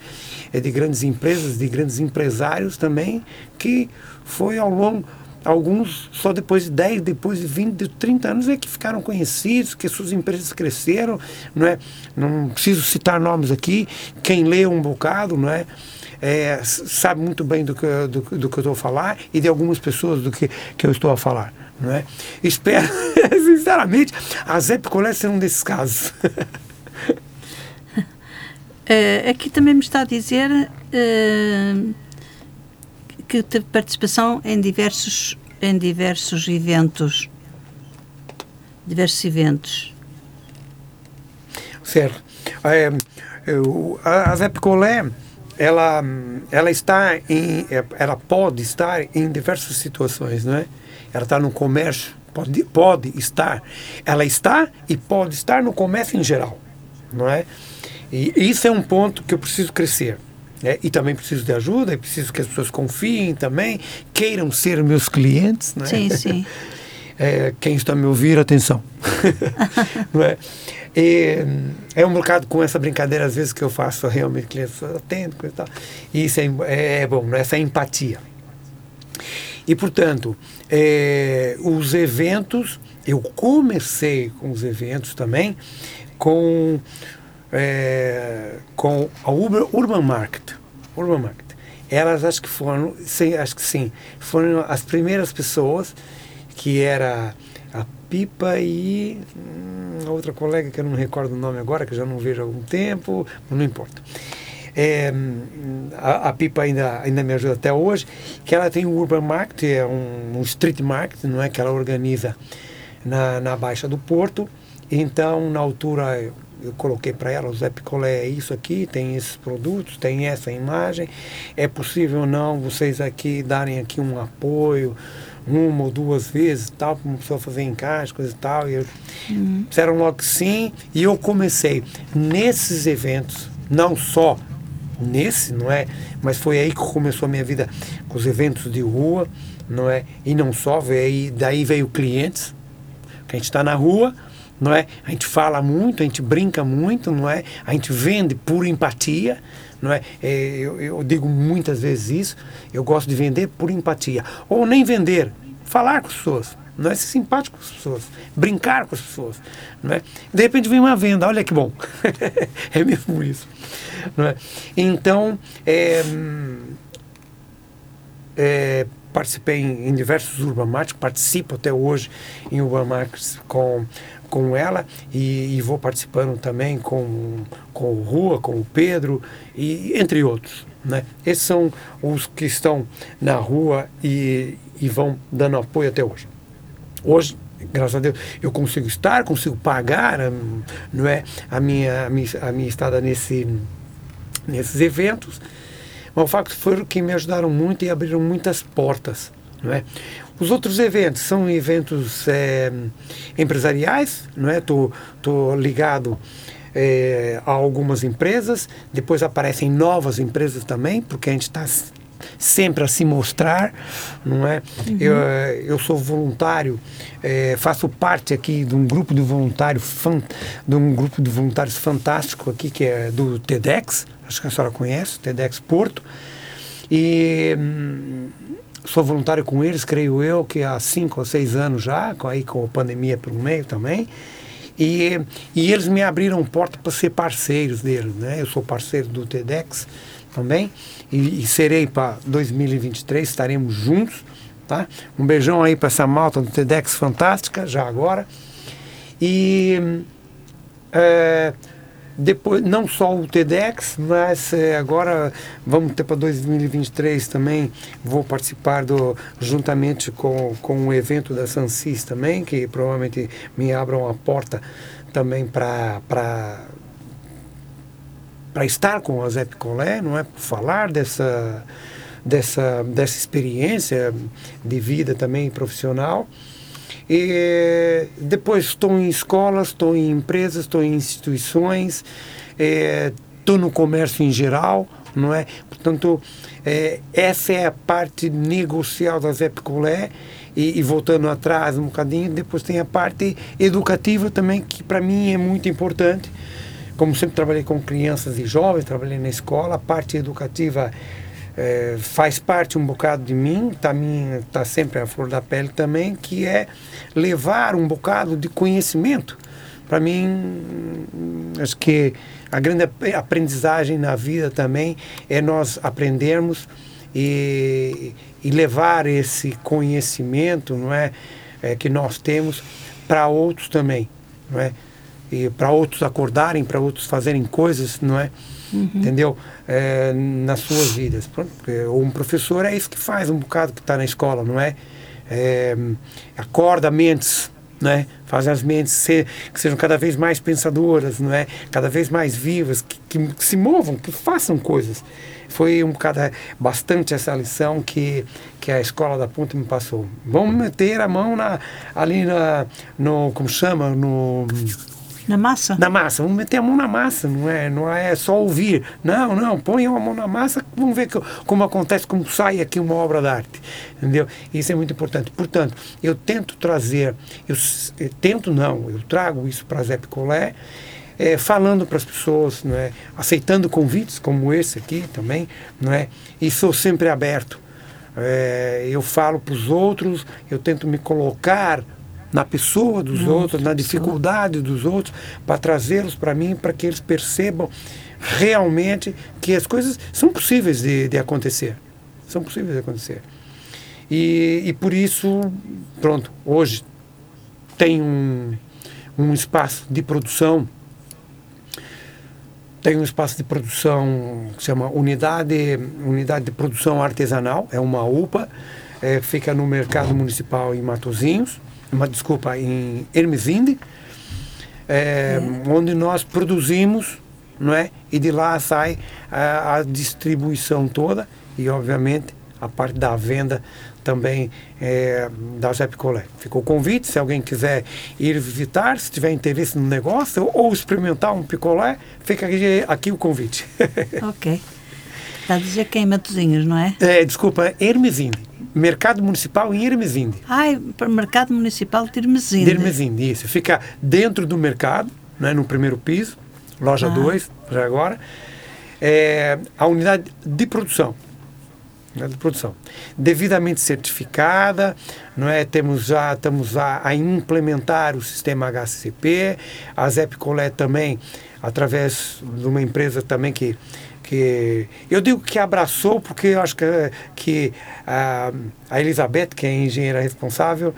eh, de grandes empresas, de grandes empresários também, que foi ao longo Alguns só depois de 10, depois de 20, de 30 anos é que ficaram conhecidos, que suas empresas cresceram, não é? Não preciso citar nomes aqui, quem lê um bocado, não é? é sabe muito bem do que, do, do que eu estou a falar e de algumas pessoas do que, que eu estou a falar, não é? Espero, *laughs* sinceramente, a Zé Picolé ser um desses casos. *laughs* Uh, aqui também me está a dizer... Uh que teve participação em diversos, em diversos eventos. Diversos eventos. Certo. É, eu, a Zé Picolé, ela, ela está em, ela pode estar em diversas situações, não é? Ela está no comércio pode, pode estar, ela está e pode estar no comércio em geral, não é? E isso é um ponto que eu preciso crescer. Né? e também preciso de ajuda, e preciso que as pessoas confiem também, queiram ser meus clientes. Né? Sim, sim. *laughs* É, quem está me ouvindo, atenção. *laughs* não é? E, é um bocado com essa brincadeira, às vezes, que eu faço realmente, clientes atento, coisa e tal. E isso é, é, é bom, né? essa empatia. E, portanto, é, os eventos, eu comecei com os eventos também com, é, com a Urban, Urban Market. Urban Market. Elas acho que foram, sim, acho que sim, foram as primeiras pessoas que era a Pipa e hum, a outra colega que eu não me recordo o nome agora, que eu já não vejo há algum tempo, não importa. É, a, a, Pipa ainda, ainda me ajuda até hoje, que ela tem o Urban Market, é um, um street market, não é que ela organiza na, na Baixa do Porto. Então, na altura, eu, coloquei para ela, o Zé Picolé é isso aqui, tem esses produtos, tem essa imagem. É possível ou não vocês aqui darem aqui um apoio, uma ou duas vezes, tal, para uma pessoa fazer encaixe, coisa e tal. E eu, uhum. disseram logo que sim, e eu comecei nesses eventos, não só nesse, não é? Mas foi aí que começou a minha vida com os eventos de rua, não é? E não só, veio, daí veio clientes, que a gente está na rua, não é? A gente fala muito, a gente brinca muito, não é? A gente vende por empatia, não é? é eu, eu digo muitas vezes isso, eu gosto de vender por empatia. Ou nem vender, falar com as pessoas, não é ser simpático com as pessoas, brincar com as pessoas, não é? De repente vem uma venda, olha que bom, *laughs* é mesmo isso, não é? Então, é, é, participei em, em diversos Urban participo até hoje em Urban com com ela e, e, vou participando também com, com o Rua, com o Pedro e entre outros. Né? Esses são os que estão na rua e, e vão dando apoio até hoje. Hoje, graças a Deus, eu consigo estar, consigo pagar hum, não é, a, minha, a, minha, a minha estada nesse, nesses eventos. Mas o facto foi que me ajudaram muito e abriram muitas portas. Não é? Os outros eventos são eventos é, empresariais, não é? Tô ligado é, a algumas empresas, depois aparecem novas empresas também, porque a gente está sempre a se mostrar, não é? Uhum. Eu, eu sou voluntário, é, faço parte aqui de um grupo de voluntários, de um grupo de voluntários fantástico aqui que é do TEDx, acho que a senhora conhece, TEDx Porto, e hum, sou voluntário com eles, creio eu, que há cinco ou seis anos já, aí com a pandemia pelo meio também. E, e eles me abriram porta para ser parceiros deles, né? Eu sou parceiro do TEDx também e, e serei para 2023, estaremos juntos, tá? Um beijão aí para essa malta do TEDx fantástica, já agora. E é, depois não só o TEDx, mas é, agora vamos ter para 2023 também, vou participar do juntamente com, com o evento da Sansis também, que provavelmente me abram a porta também para para estar com a Zé Picolé, não é? Falar dessa, dessa, dessa experiência de vida também profissional. E depois estou em escolas, estou em empresas, estou em instituições, estou é, no comércio em geral, não é? Portanto, é, essa é a parte negocial da Zé Picolé. E, e, voltando atrás um bocadinho, depois tem a parte educativa também, que para mim é muito importante. Como sempre trabalhei com crianças e jovens, trabalhei na escola, a parte educativa é, faz parte um bocado de mim, está tá sempre a flor da pele também, que é levar um bocado de conhecimento. Para mim, acho que a grande aprendizagem na vida também é nós aprendermos e, e levar esse conhecimento, não é, é que nós temos para outros também, não é? E para outros acordarem, para outros fazerem coisas, não é? Uhum. Entendeu? É, nas suas vidas. Pronto, um professor é isso que faz um bocado que está na escola, não é? é acorda mentes, né? Faz as mentes ser, que sejam cada vez mais pensadoras, não é? Cada vez mais vivas, que, que, que se movam, que façam coisas. foi um bocado, é, bastante essa lição que, que a escola da Ponte me passou. Vamos meter a mão na, ali na, no, como chama, no na massa? Na massa, vamos meter a mão na massa, não é, não é só ouvir. Não, não, põe a mão na massa, vamos ver que, como acontece, como sai aqui uma obra de arte. Entendeu? Isso é muito importante. Portanto, eu tento trazer, eu, eu tento não, eu trago isso para Zé Picolé, é, falando para as pessoas, não é? aceitando convites como esse aqui também, não é? e sou sempre aberto. É, eu falo para os outros, eu tento me colocar na pessoa dos outros, na dificuldade dos outros, para trazê-los para mim, para que eles percebam realmente que as coisas são possíveis de, de acontecer. São possíveis de acontecer. E, e por isso, pronto, hoje tem um, um espaço de produção tem um espaço de produção que se chama Unidade, Unidade de Produção Artesanal, é uma UPA, é, fica no Mercado Municipal em Matozinhos uma desculpa, em Hermesinde, é, onde nós produzimos, não é? E de lá sai a, a, distribuição toda e, obviamente, a parte da venda também é, da Zé Picolé. Ficou o convite, se alguém quiser ir visitar, se tiver interesse no negócio ou, ou experimentar um picolé, fica aqui, aqui o convite. *laughs* ok. Está a dizer que é em Matozinhos, não é? É, desculpa, Hermesinde. Mercado Municipal em Irmesinde. Ah, para o Mercado Municipal de Irmesinde. De Irmesinde, isso. Fica dentro do mercado, né, no primeiro piso, loja 2, ah. já agora. É, a unidade de produção. Né, de produção. Devidamente certificada, não é? Temos já, estamos a, a implementar o sistema HCP, a Zep Colé também, através de uma empresa também que que eu digo que abraçou porque eu acho que, que a, a Elizabeth, que é a engenheira responsável,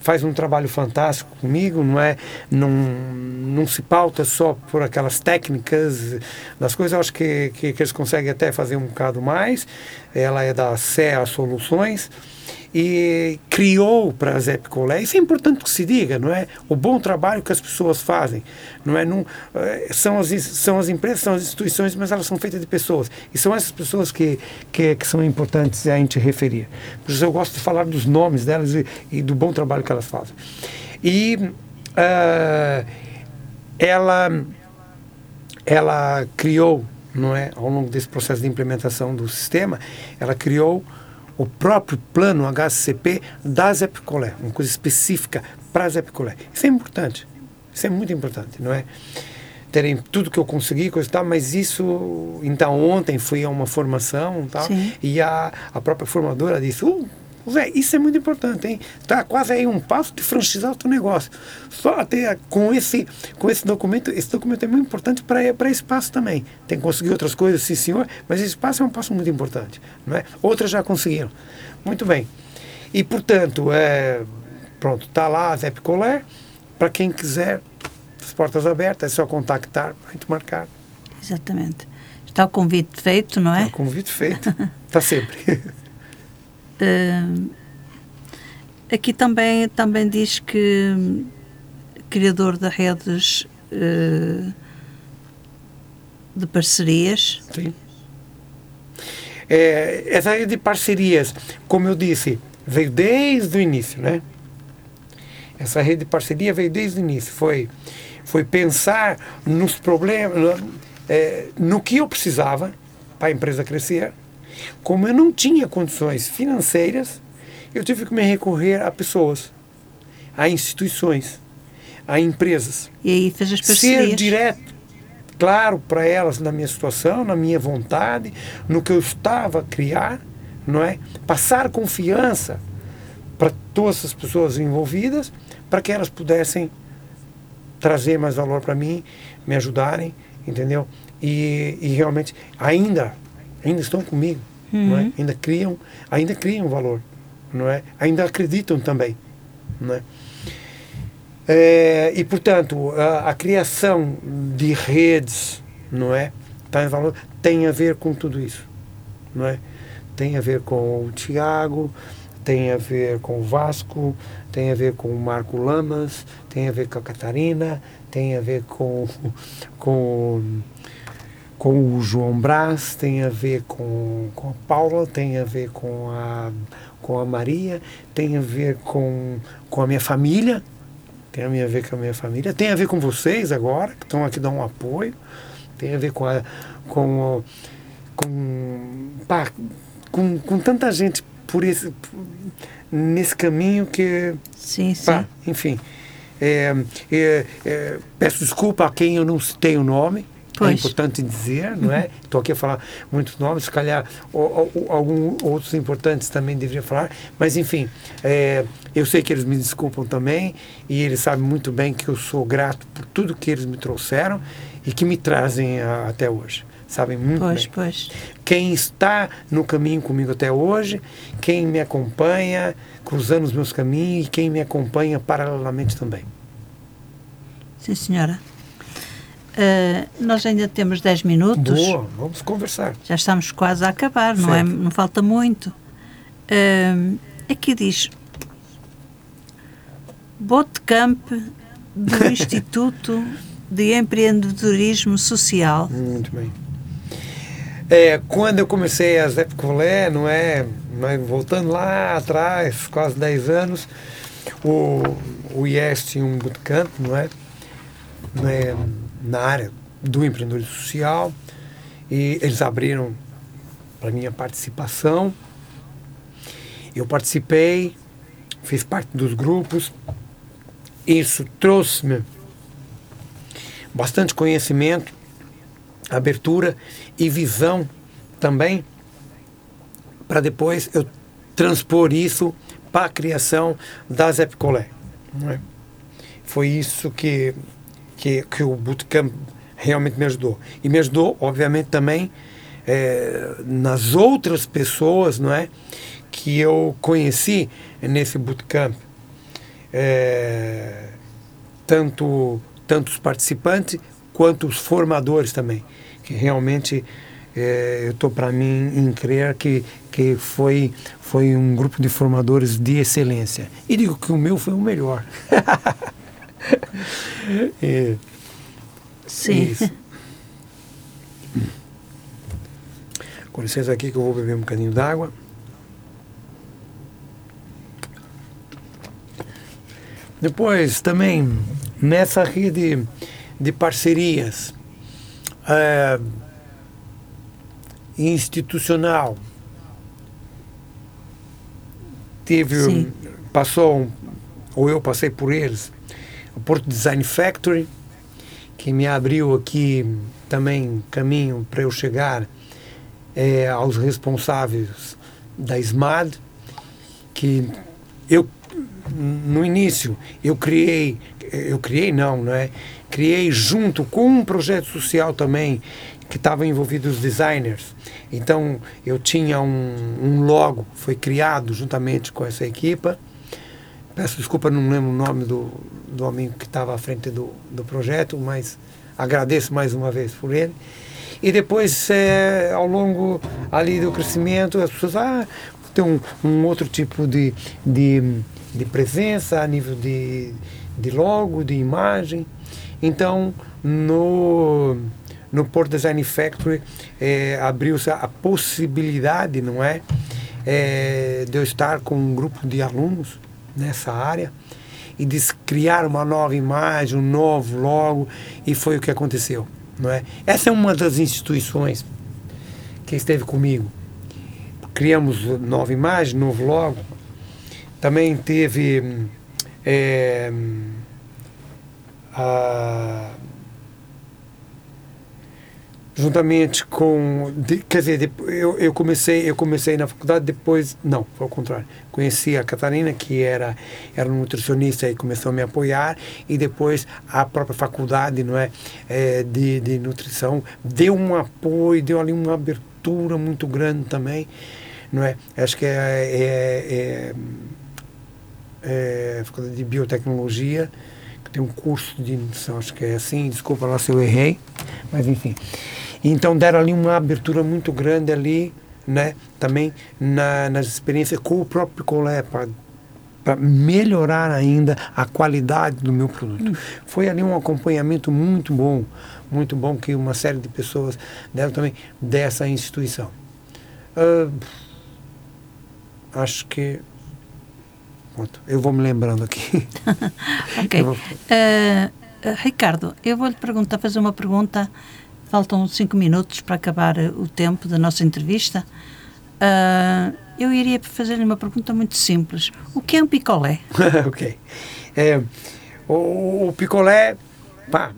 faz um trabalho fantástico comigo, não é? Não, não se pauta só por aquelas técnicas das coisas, eu acho que, que, que eles conseguem até fazer um bocado mais. Ela é da CEA Soluções e criou para as Epicolé. Isso é importante que se diga, não é? O bom trabalho que as pessoas fazem, não é? Não, eh, são, as, são as empresas, são as instituições, mas elas são feitas de pessoas. E são essas pessoas que, que, que são importantes a gente referir. Por isso eu gosto de falar dos nomes delas e, e do bom trabalho que elas fazem. E uh, ela, ela criou, não é? Ao longo desse processo de implementação do sistema, ela criou o próprio plano HCP das Epicolé, uma coisa específica para as Epicolé. Isso é importante, isso é muito importante, não é? Terem tudo que eu consegui, coisa e tal, mas isso, então ontem fui a uma formação tal, e a, a própria formadora disse, uh, Zé, isso é muito importante, hein? Está quase aí um passo de franchizar o teu negócio. Só até com esse, com esse documento, esse documento é muito importante para esse passo também. Tem que conseguir outras coisas, sim senhor, mas esse passo é um passo muito importante. Não é? Outras já conseguiram. Muito bem. E, portanto, é, pronto, está lá a Zé Picolé. Para quem quiser, as portas abertas, é só contactar para a gente marcar. Exatamente. Está o convite feito, não é? Está o convite feito. Está sempre. *laughs* Uh, aqui também, também diz que criador de redes uh, de parcerias. Sim. É, essa rede de parcerias, como eu disse, veio desde o início, né? Essa rede de parceria veio desde o início. Foi, foi pensar nos problemas, é, no que eu precisava para a empresa crescer como eu não tinha condições financeiras, eu tive que me recorrer a pessoas, a instituições, a empresas. E aí fez as parcerias. Ser direto, claro, para elas na minha situação, na minha vontade, no que eu estava a criar, não é? Passar confiança para todas as pessoas envolvidas, para que elas pudessem trazer mais valor para mim, me ajudarem, entendeu? E, e realmente ainda ainda estão comigo, uhum. não é? Uhum. ainda criam, ainda criam valor, não é? Ainda acreditam também, não é? é e portanto a, a, criação de redes, não é, tá em valor, tem a ver com tudo isso, não é? Tem a ver com o Tiago, tem a ver com o Vasco, tem a ver com o Marco Lamas, tem a ver com a Catarina, tem a ver com, com com o João Brás, tem a ver com, com a Paula, tem a ver com a, com a Maria, tem a ver com, com a minha família, tem a ver com a minha família, tem a ver com vocês agora, que estão aqui dando um apoio, tem a ver com a, com, com, pá, com, com tanta gente por esse, nesse caminho que. Sim, sim. Pá, enfim. É, é, é, peço desculpa a quem eu não citei o nome. É Pois. importante dizer, não é? Estou aqui a falar muitos nomes, se calhar alguns outros importantes também deveria falar, mas enfim, é, eu sei que eles me desculpam também e eles sabem muito bem que eu sou grato por tudo que eles me trouxeram e que me trazem a, até hoje. Sabem muito Pois, bem. pois. Quem está no caminho comigo até hoje, quem me acompanha, cruzando os meus caminhos e quem me acompanha paralelamente também. Sim, senhora. Uh, nós ainda temos 10 minutos. Boa, vamos conversar. Já estamos quase a acabar, não, é? Não falta muito. Uh, aqui diz Botcamp do *laughs* Instituto de Empreendedorismo Social. Muito bem. É, quando eu comecei a Zé Picolé, não é? Mas voltando lá atrás, quase 10 anos, o, o IES tinha um bootcamp, não é? Né, na área do empreendedorismo social e eles abriram para minha participação. Eu participei, fiz parte dos grupos. Isso trouxe-me bastante conhecimento, abertura e visão também para depois eu transpor isso para a criação da não é? Foi isso que, que, que o Bootcamp realmente me ajudou. E me ajudou, obviamente, também eh, nas outras pessoas não é? que eu conheci nesse Bootcamp. Eh, tanto, tanto os participantes quanto os formadores também. Que realmente eh, eu estou para mim em crer que, que foi, foi um grupo de formadores de excelência. E digo que o meu foi o melhor. *laughs* É, Sim. isso. Com licença aqui que eu vou beber um bocadinho d'água. Depois também nessa rede de parcerias eh, institucional teve Sim. passou ou eu passei por eles o Porto Design Factory que me abriu aqui também caminho para eu chegar eh, aos responsáveis da SMAD que eu no início eu criei eu criei não não é? Criei junto com um projeto social também que estava envolvido os designers. Então eu tinha um, um logo foi criado juntamente com essa equipa peço desculpa não lembro o nome do, do homem que estava à frente do, do projeto mas agradeço mais uma vez por ele e depois eh, ao longo ali do crescimento as pessoas ah tem um, um outro tipo de, de, de presença a nível de, de logo, de imagem. Então, no, no Port Design Factory eh, abriu-se a possibilidade, não é, eh, de eu estar com um grupo de alunos nessa área e de criar uma nova imagem, um novo logo, e foi o que aconteceu, não é? Essa é uma das instituições que esteve comigo criamos nova imagem, novo logo. Também teve é, a- juntamente com de- quer dizer eu, eu comecei eu comecei na faculdade depois não foi ao contrário. Conheci a Catarina que era era nutricionista e começou a me apoiar e depois a própria faculdade não é, é, de, de nutrição deu um apoio deu ali uma abertura muito grande também não é? Acho que é, é, é, é faculdade de biotecnologia tem um curso de nutrição acho que é assim desculpa lá se eu errei mas enfim então deram ali uma abertura muito grande ali, né? Também na, nas experiências com o próprio Colé para melhorar ainda a qualidade do meu produto. Foi ali um acompanhamento muito bom, muito bom que uma série de pessoas deram também dessa instituição. Uh, acho que Pronto, eu vou me lembrando aqui. *laughs* ok. Vou... Uh, Ricardo, eu vou-lhe perguntar, fazer uma pergunta. Faltam cinco minutos para acabar o tempo da nossa entrevista. Uh, eu iria fazer-lhe uma pergunta muito simples. O que é um picolé? *laughs* ok. É, o, o, picolé, pá,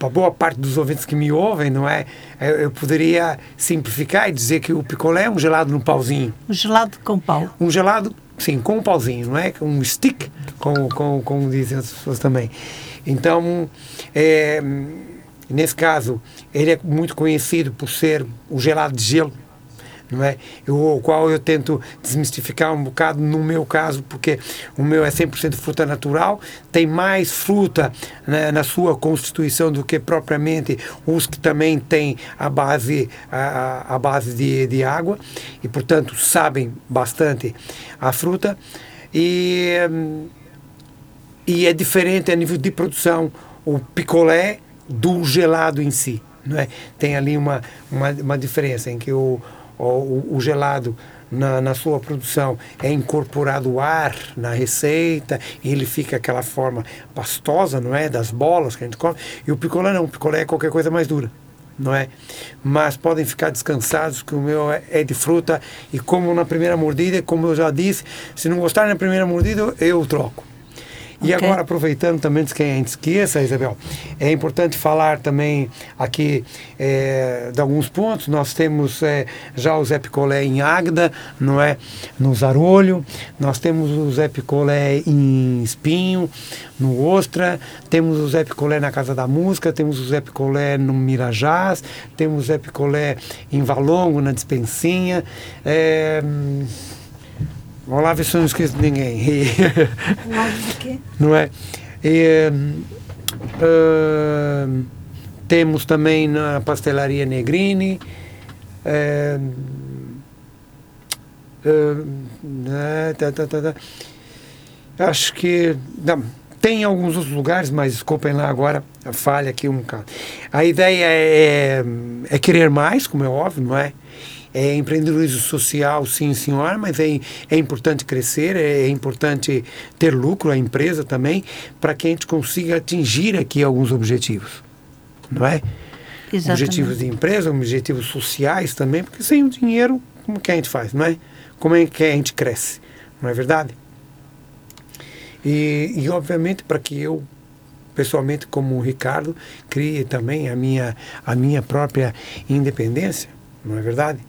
para boa parte dos ouvintes que me ouvem, não é? Eu, poderia simplificar e dizer que o picolé é um gelado no pauzinho. Um gelado com pau. Um gelado, sim, com um pauzinho, não é? Um stick, como, como, como dizem as pessoas também. Então, é, nesse caso, ele é muito conhecido por ser o gelado de gelo não é? Eu, o qual eu tento desmistificar um bocado no meu caso, porque o meu é 100% fruta natural, tem mais fruta né, na sua constituição do que propriamente os que também têm a base, a, a base de, de água e, portanto, sabem bastante a fruta. E, e é diferente a nível de produção o picolé do gelado em si. Não é? Tem ali uma, uma, uma diferença em que o, o, o gelado na, na, sua produção é incorporado ar na receita e ele fica aquela forma pastosa, não é? Das bolas que a gente come. E o picolé não, o picolé é qualquer coisa mais dura, não é? Mas podem ficar descansados que o meu é, é de fruta e como na primeira mordida, como eu já disse, se não gostarem na primeira mordida, eu troco. E okay. agora, aproveitando também, antes que a gente esqueça, Isabel, é importante falar também aqui é, de alguns pontos. Nós temos é, já o Zé Picolé em Águeda, não é? No Zarolho. Nós temos o Zé Picolé em Espinho, no Ostra. Temos o Zé Picolé na Casa da Música. Temos o Zé Picolé no Mirajás. Temos o Zé Picolé em Valongo, na Dispensinha. É, Ver se eu não esqueço de ninguém. de quê? *laughs* Não é? E, uh, temos também na pastelaria Negrini. Uh, uh, tá, tá, tá, acho que. Não, tem alguns outros lugares, mas desculpem lá agora, a falha aqui um bocado. A ideia é, é querer mais, como é óbvio, não é? É empreendedorismo social, sim, senhora, mas é, é importante crescer, é, é importante ter lucro, a empresa também, para que a gente consiga atingir aqui alguns objetivos, não é? Exatamente. Objetivos de empresa, objetivos sociais também, porque sem o dinheiro, como que a gente faz, não é? Como é que a gente cresce, não é verdade? E, e obviamente, para que eu pessoalmente como o Ricardo crie também a minha a minha própria independência não é verdade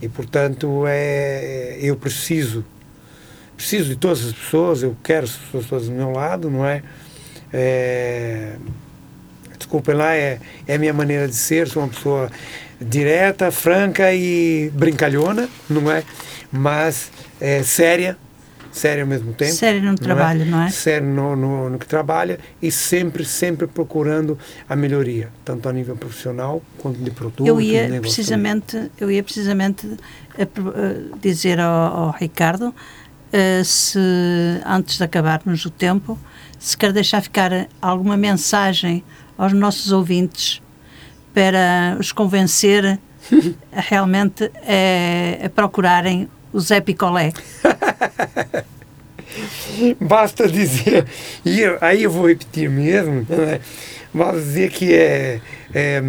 e, portanto, é, eu preciso, preciso de todas as pessoas, eu quero as pessoas todas do meu lado, não é? é desculpem lá, é, é a minha maneira de ser, sou uma pessoa direta, franca e brincalhona, não é? Mas é, séria, sério ao mesmo tempo. Sério no não trabalho, é? não é? Sério no, no, no, que trabalha e sempre, sempre procurando a melhoria, tanto a nível profissional quanto de produto. Eu ia precisamente, eu ia precisamente a, a dizer ao, ao Ricardo uh, se antes de acabarmos o tempo, se quer deixar ficar alguma mensagem aos nossos ouvintes para os convencer realmente a, a procurarem o Zé Picolé. *laughs* Basta dizer, e eu, aí eu vou repetir mesmo, né? basta dizer que é, é,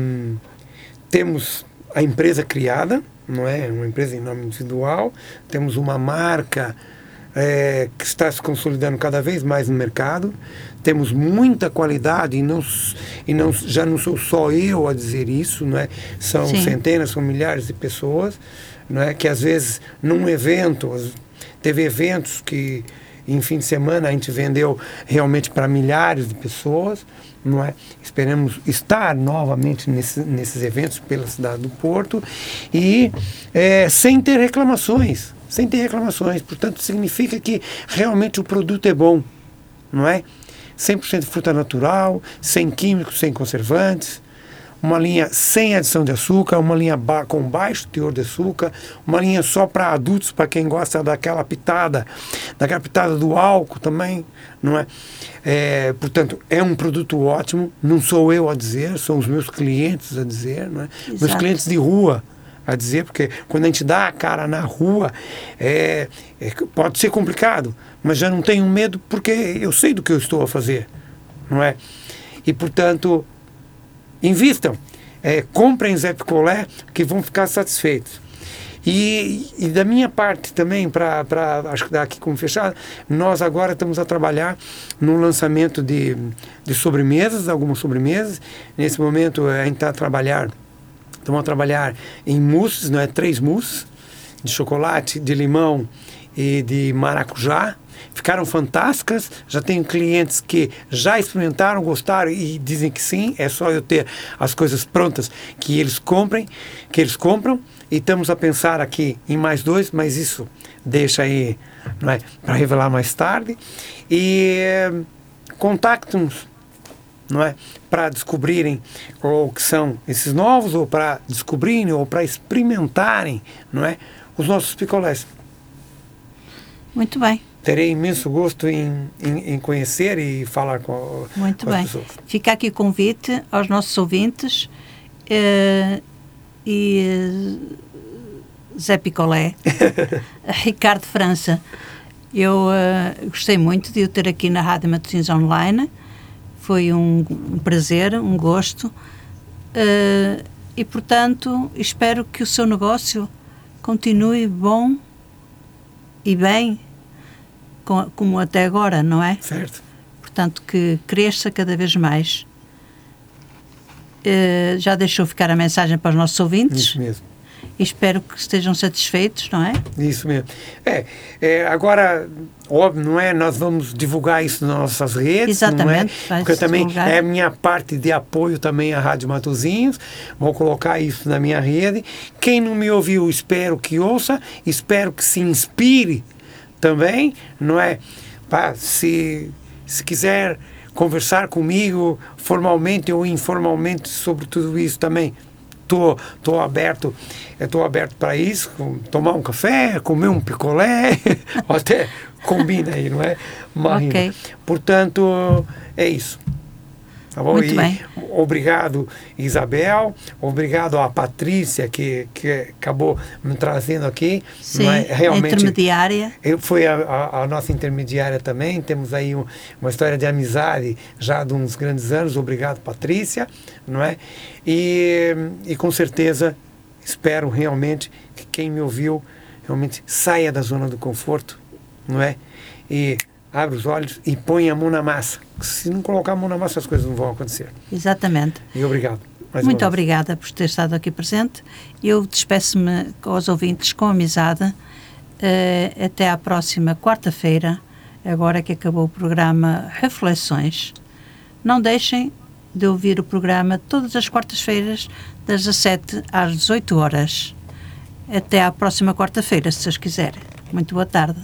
temos a empresa criada, não é? Uma empresa em nome individual, temos uma marca é, que está se consolidando cada vez mais no mercado, temos muita qualidade e, não, e não, já não sou só eu a dizer isso, não é? São Sim. centenas, são milhares de pessoas não é? que às vezes num evento, teve eventos que em fim de semana a gente vendeu realmente para milhares de pessoas, não é? Esperamos estar novamente nesse, nesses eventos pela cidade do Porto e é, sem ter reclamações, sem ter reclamações. Portanto, significa que realmente o produto é bom, não é? 100% fruta natural, sem químicos, sem conservantes, uma linha sem adição de açúcar, uma linha ba com baixo teor de açúcar, uma linha só para adultos, para quem gosta daquela pitada, daquela pitada do álcool também, não é? é? Portanto, é um produto ótimo, não sou eu a dizer, são os meus clientes a dizer, não é? Meus clientes de rua a dizer, porque quando a gente dá a cara na rua, é, é, pode ser complicado, mas já não tenho medo porque eu sei do que eu estou a fazer, não é? E, portanto, invistam, é, comprem Zé Picolé, que vão ficar satisfeitos. E, e, da minha parte também, para acho que daqui como fechado, nós agora estamos a trabalhar no lançamento de, de sobremesas, algumas sobremesas. Nesse momento a gente está a trabalhar então vamos trabalhar em mousses, não é? Três mousses de chocolate, de limão e de maracujá. Ficaram fantásticas. Já tenho clientes que já experimentaram, gostaram e dizem que sim. É só eu ter as coisas prontas que eles comprem, que eles compram. E estamos a pensar aqui em mais dois, mas isso deixa aí, é, para revelar mais tarde. E eh, contactem-nos não é? Para descobrirem o que são esses novos, ou para descobrirem, ou para experimentarem, não é? Os nossos picolés. Muito bem. Terei imenso gosto em, em, em conhecer e falar com, Muito com bem. as pessoas. Fica aqui o convite aos nossos ouvintes eh, e eh, Zé Picolé, *laughs* Ricardo França. Eu uh, gostei muito de o ter aqui na Rádio Matosinhos Online foi um, um prazer, um gosto. Uh, e, portanto, espero que o seu negócio continue bom e bem, como até agora, não é? Certo. Portanto, que cresça cada vez mais. Uh, já deixou ficar a mensagem para os nossos ouvintes? Isso mesmo e espero que estejam satisfeitos, não é? Isso mesmo. É, é, agora, óbvio, não é? Nós vamos divulgar isso nas nossas redes, Exatamente, não é? Porque também divulgar. é a minha parte de apoio também à Rádio Matozinhos. Vou colocar isso na minha rede. Quem não me ouviu, espero que ouça, espero que se inspire também, não é? Pra, se, se quiser conversar comigo formalmente ou informalmente sobre tudo isso também, tô, tô aberto, estou aberto para isso, tomar um café, comer um picolé, *laughs* até combina aí, não é? Okay. Portanto, é isso. Tá bom? Muito e bem. Obrigado, Isabel. Obrigado à Patrícia, que, que acabou me trazendo aqui. Sim, é? Realmente, intermediária. Eu, foi a, a, a, nossa intermediária também. Temos aí um, uma história de amizade já de uns grandes anos. Obrigado, Patrícia. Não é? E, e com certeza espero realmente que quem me ouviu realmente saia da zona do conforto, não é? E abre os olhos e põe a mão na massa. Se não colocar a mão na massa, as coisas não vão acontecer. Exatamente. E obrigado. Muito obrigada por ter estado aqui presente. Eu despeço-me aos ouvintes com amizade. Uh, até à próxima quarta-feira, agora que acabou o programa Reflexões. Não deixem de ouvir o programa todas as quartas-feiras, das 17 às 18 horas. Até à próxima quarta-feira, se vocês quiserem. Muito boa tarde.